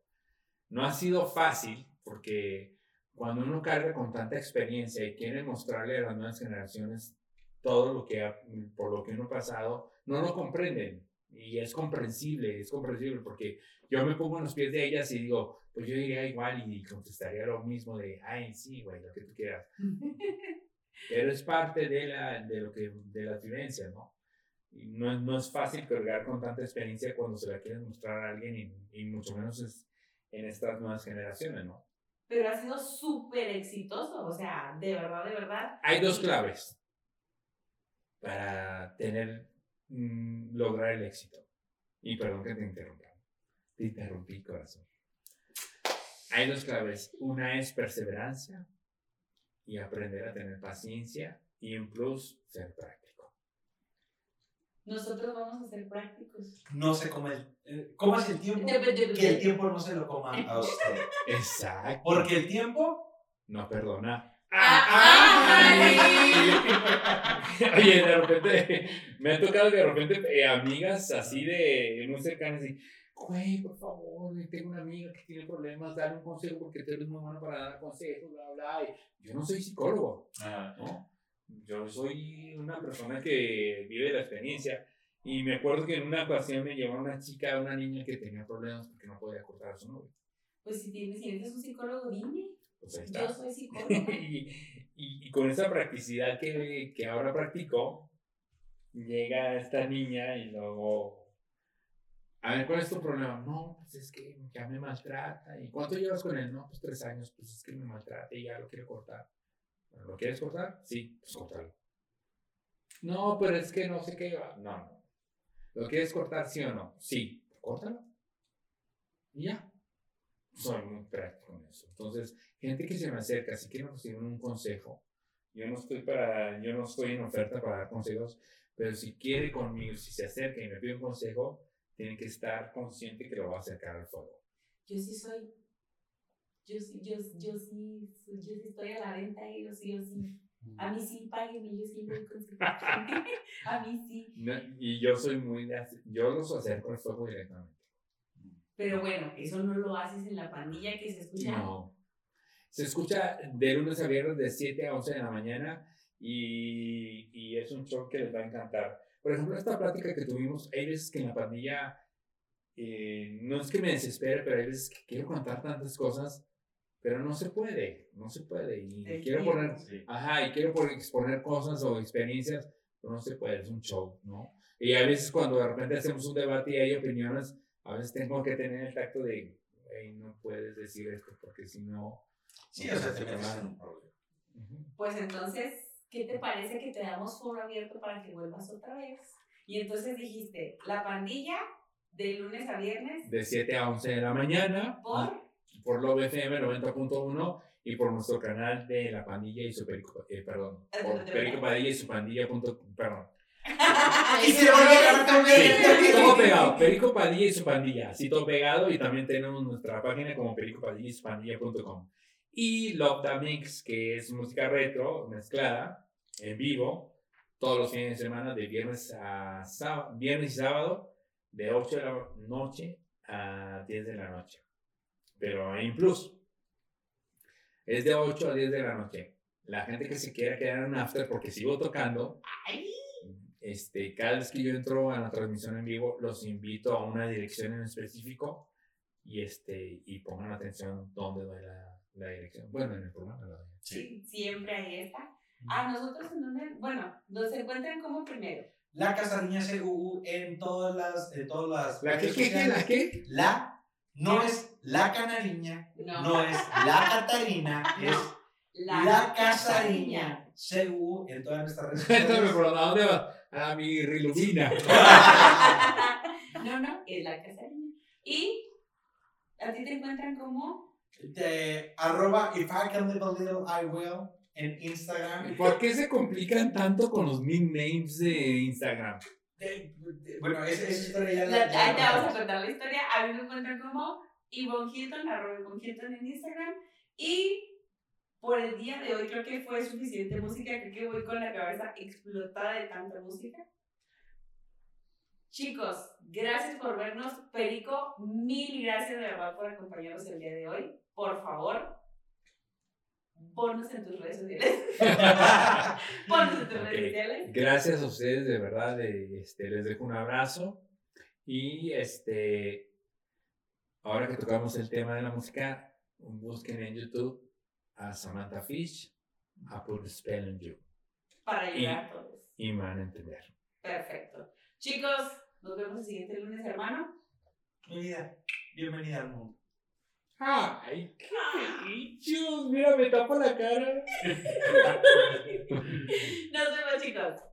No ha sido fácil porque cuando uno carga con tanta experiencia y quiere mostrarle a las nuevas generaciones todo lo que ha- por lo que uno ha pasado, no lo comprenden. Y es comprensible, es comprensible porque yo me pongo en los pies de ellas y digo, pues yo diría igual y contestaría lo mismo de, ay, sí, güey, lo que tú quieras. Pero es parte de, la, de, lo que, de las vivencias, ¿no? Y no, es- no es fácil cargar con tanta experiencia cuando se la quieren mostrar a alguien y, y mucho menos es en estas nuevas generaciones, ¿no? Pero ha sido súper exitoso. O sea, de verdad, de verdad. Hay dos claves para tener, mm, lograr el éxito. Y perdón que te interrumpa. Te interrumpí, corazón. Hay dos claves. Una es perseverancia y aprender a tener paciencia y en plus ser práctico. Nosotros vamos a ser prácticos. No se come el... eh, comas el tiempo, que el tiempo no se lo coma a usted. Exacto. Porque el tiempo... No perdona. Ah, Oye, Oye, de repente, me ha tocado que de repente eh, amigas así de muy cercanas y, güey, por favor, tengo una amiga que tiene problemas, dale un consejo porque tú eres muy bueno para dar consejos, bla, bla. Y yo no soy psicólogo, ¿no? Yo soy una persona que vive la experiencia. Y me acuerdo que en una ocasión me llevó una chica, una niña que tenía problemas porque no podía cortar a su novio. Pues si tienes, si eres un psicólogo, dime. Pues Yo soy psicóloga. y, y- y con esa practicidad que, que ahora practico, llega esta niña y luego, a ver, ¿cuál es tu problema? No, pues es que ya me maltrata. ¿Y cuánto llevas con él? No, pues tres años, pues es que me maltrata y ya lo quiero cortar. Bueno, ¿Lo quieres cortar? Sí, pues córtalo. No, pero es que no sé qué. No, no. ¿Lo quieres cortar, sí o no? Sí, córtalo. Y ya. Soy muy práctico en eso. Entonces, gente que se me acerca, si quieren recibir un consejo, yo no estoy para, yo no estoy en oferta para dar consejos, pero si quiere conmigo, si se acerca y me pide un consejo, tiene que estar consciente que lo va a acercar al fuego. Yo sí soy. Yo sí, yo, yo sí, yo sí estoy a la venta y yo sí, yo sí. A mí sí, páguenme, yo sí consejos. A mí sí. No, Y yo soy muy, yo los acerco al fuego directamente. Pero bueno, eso no lo haces en la pandilla que se escucha. No. Se escucha de lunes a viernes de 7 a 11 de la mañana y, y es un show que les va a encantar. Por ejemplo, esta plática que tuvimos, hay veces que en la pandilla, eh, no es que me desespere, pero hay veces que quiero contar tantas cosas, pero no se puede, no se puede. Y quiero tiempo. poner, ajá, y quiero por- exponer cosas o experiencias, pero no se puede, es un show, ¿no? Y a veces cuando de repente hacemos un debate y hay opiniones, a veces tengo que tener el tacto de, "Ey, no puedes decir esto porque si no... Sí, o sea, te metes en un problema. Pues entonces, ¿qué te parece que te damos foro abierto para que vuelvas otra vez? Y entonces dijiste, la pandilla de lunes a viernes De 7 a 11 de la mañana por... por Love FM 90.1 y por nuestro canal de La Pandilla y su Perico, eh, perdón, por Perico Padilla y su pandilla. punto- Perdón. Y se va a también. Todo pegado, Perico Padilla y su pandilla, así todo pegado y también tenemos nuestra página como perico padilla y Love the Mix, que es música retro mezclada en vivo todos los fines de semana de viernes a sábado, viernes y sábado de 8 de la noche a 10 de la noche. Pero en plus es de 8 a 10 de la noche. La gente que se quiera quedar en after porque sigo tocando este, cada vez que yo entro a la transmisión en vivo, los invito a una dirección en específico y, este, y pongan atención dónde doy la, la dirección. Bueno, en el programa la doy. Sí, siempre ahí está. A nosotros en donde, bueno, nos encuentran como primero. La Casariña CUU en todas las, en todas las ¿La qué, qué, qué, la qué? La no es la canariña, No. no es la Catarina, es la Casariña CUU en todas nuestras redes sociales. ¿por dónde va? A mi rilubina. no, no, es la casarina. Y a ti te encuentran como De arroba if I can live a little I will en Instagram. ¿Por qué se complican tanto con los nicknames de Instagram? De- de- bueno, esa, esa historia ya La- la, ya ahí te la vamos a contar la historia. A mí me encuentran como Yvonne Hilton, arroba Yvonne Hilton en Instagram. Y por el día de hoy creo que fue suficiente música. Creo que voy con la cabeza explotada de tanta música. Chicos, gracias por vernos. Perico, mil gracias de verdad por acompañarnos el día de hoy. Por favor, ponnos en tus redes sociales. ponnos en tus redes sociales. Gracias a ustedes, de verdad. de- este, les dejo un abrazo. Y este, ahora que tocamos el tema de la música, busquen en YouTube a Samantha Fish, a Put Spell on You. Para Y- ayudar a todos. Y me van a entender. Perfecto. Chicos, nos vemos el siguiente lunes, hermano. Mi vida, bienvenida al mundo. ¡Ay, qué bichos! Mira, me tapo la cara. Nos vemos, chicos.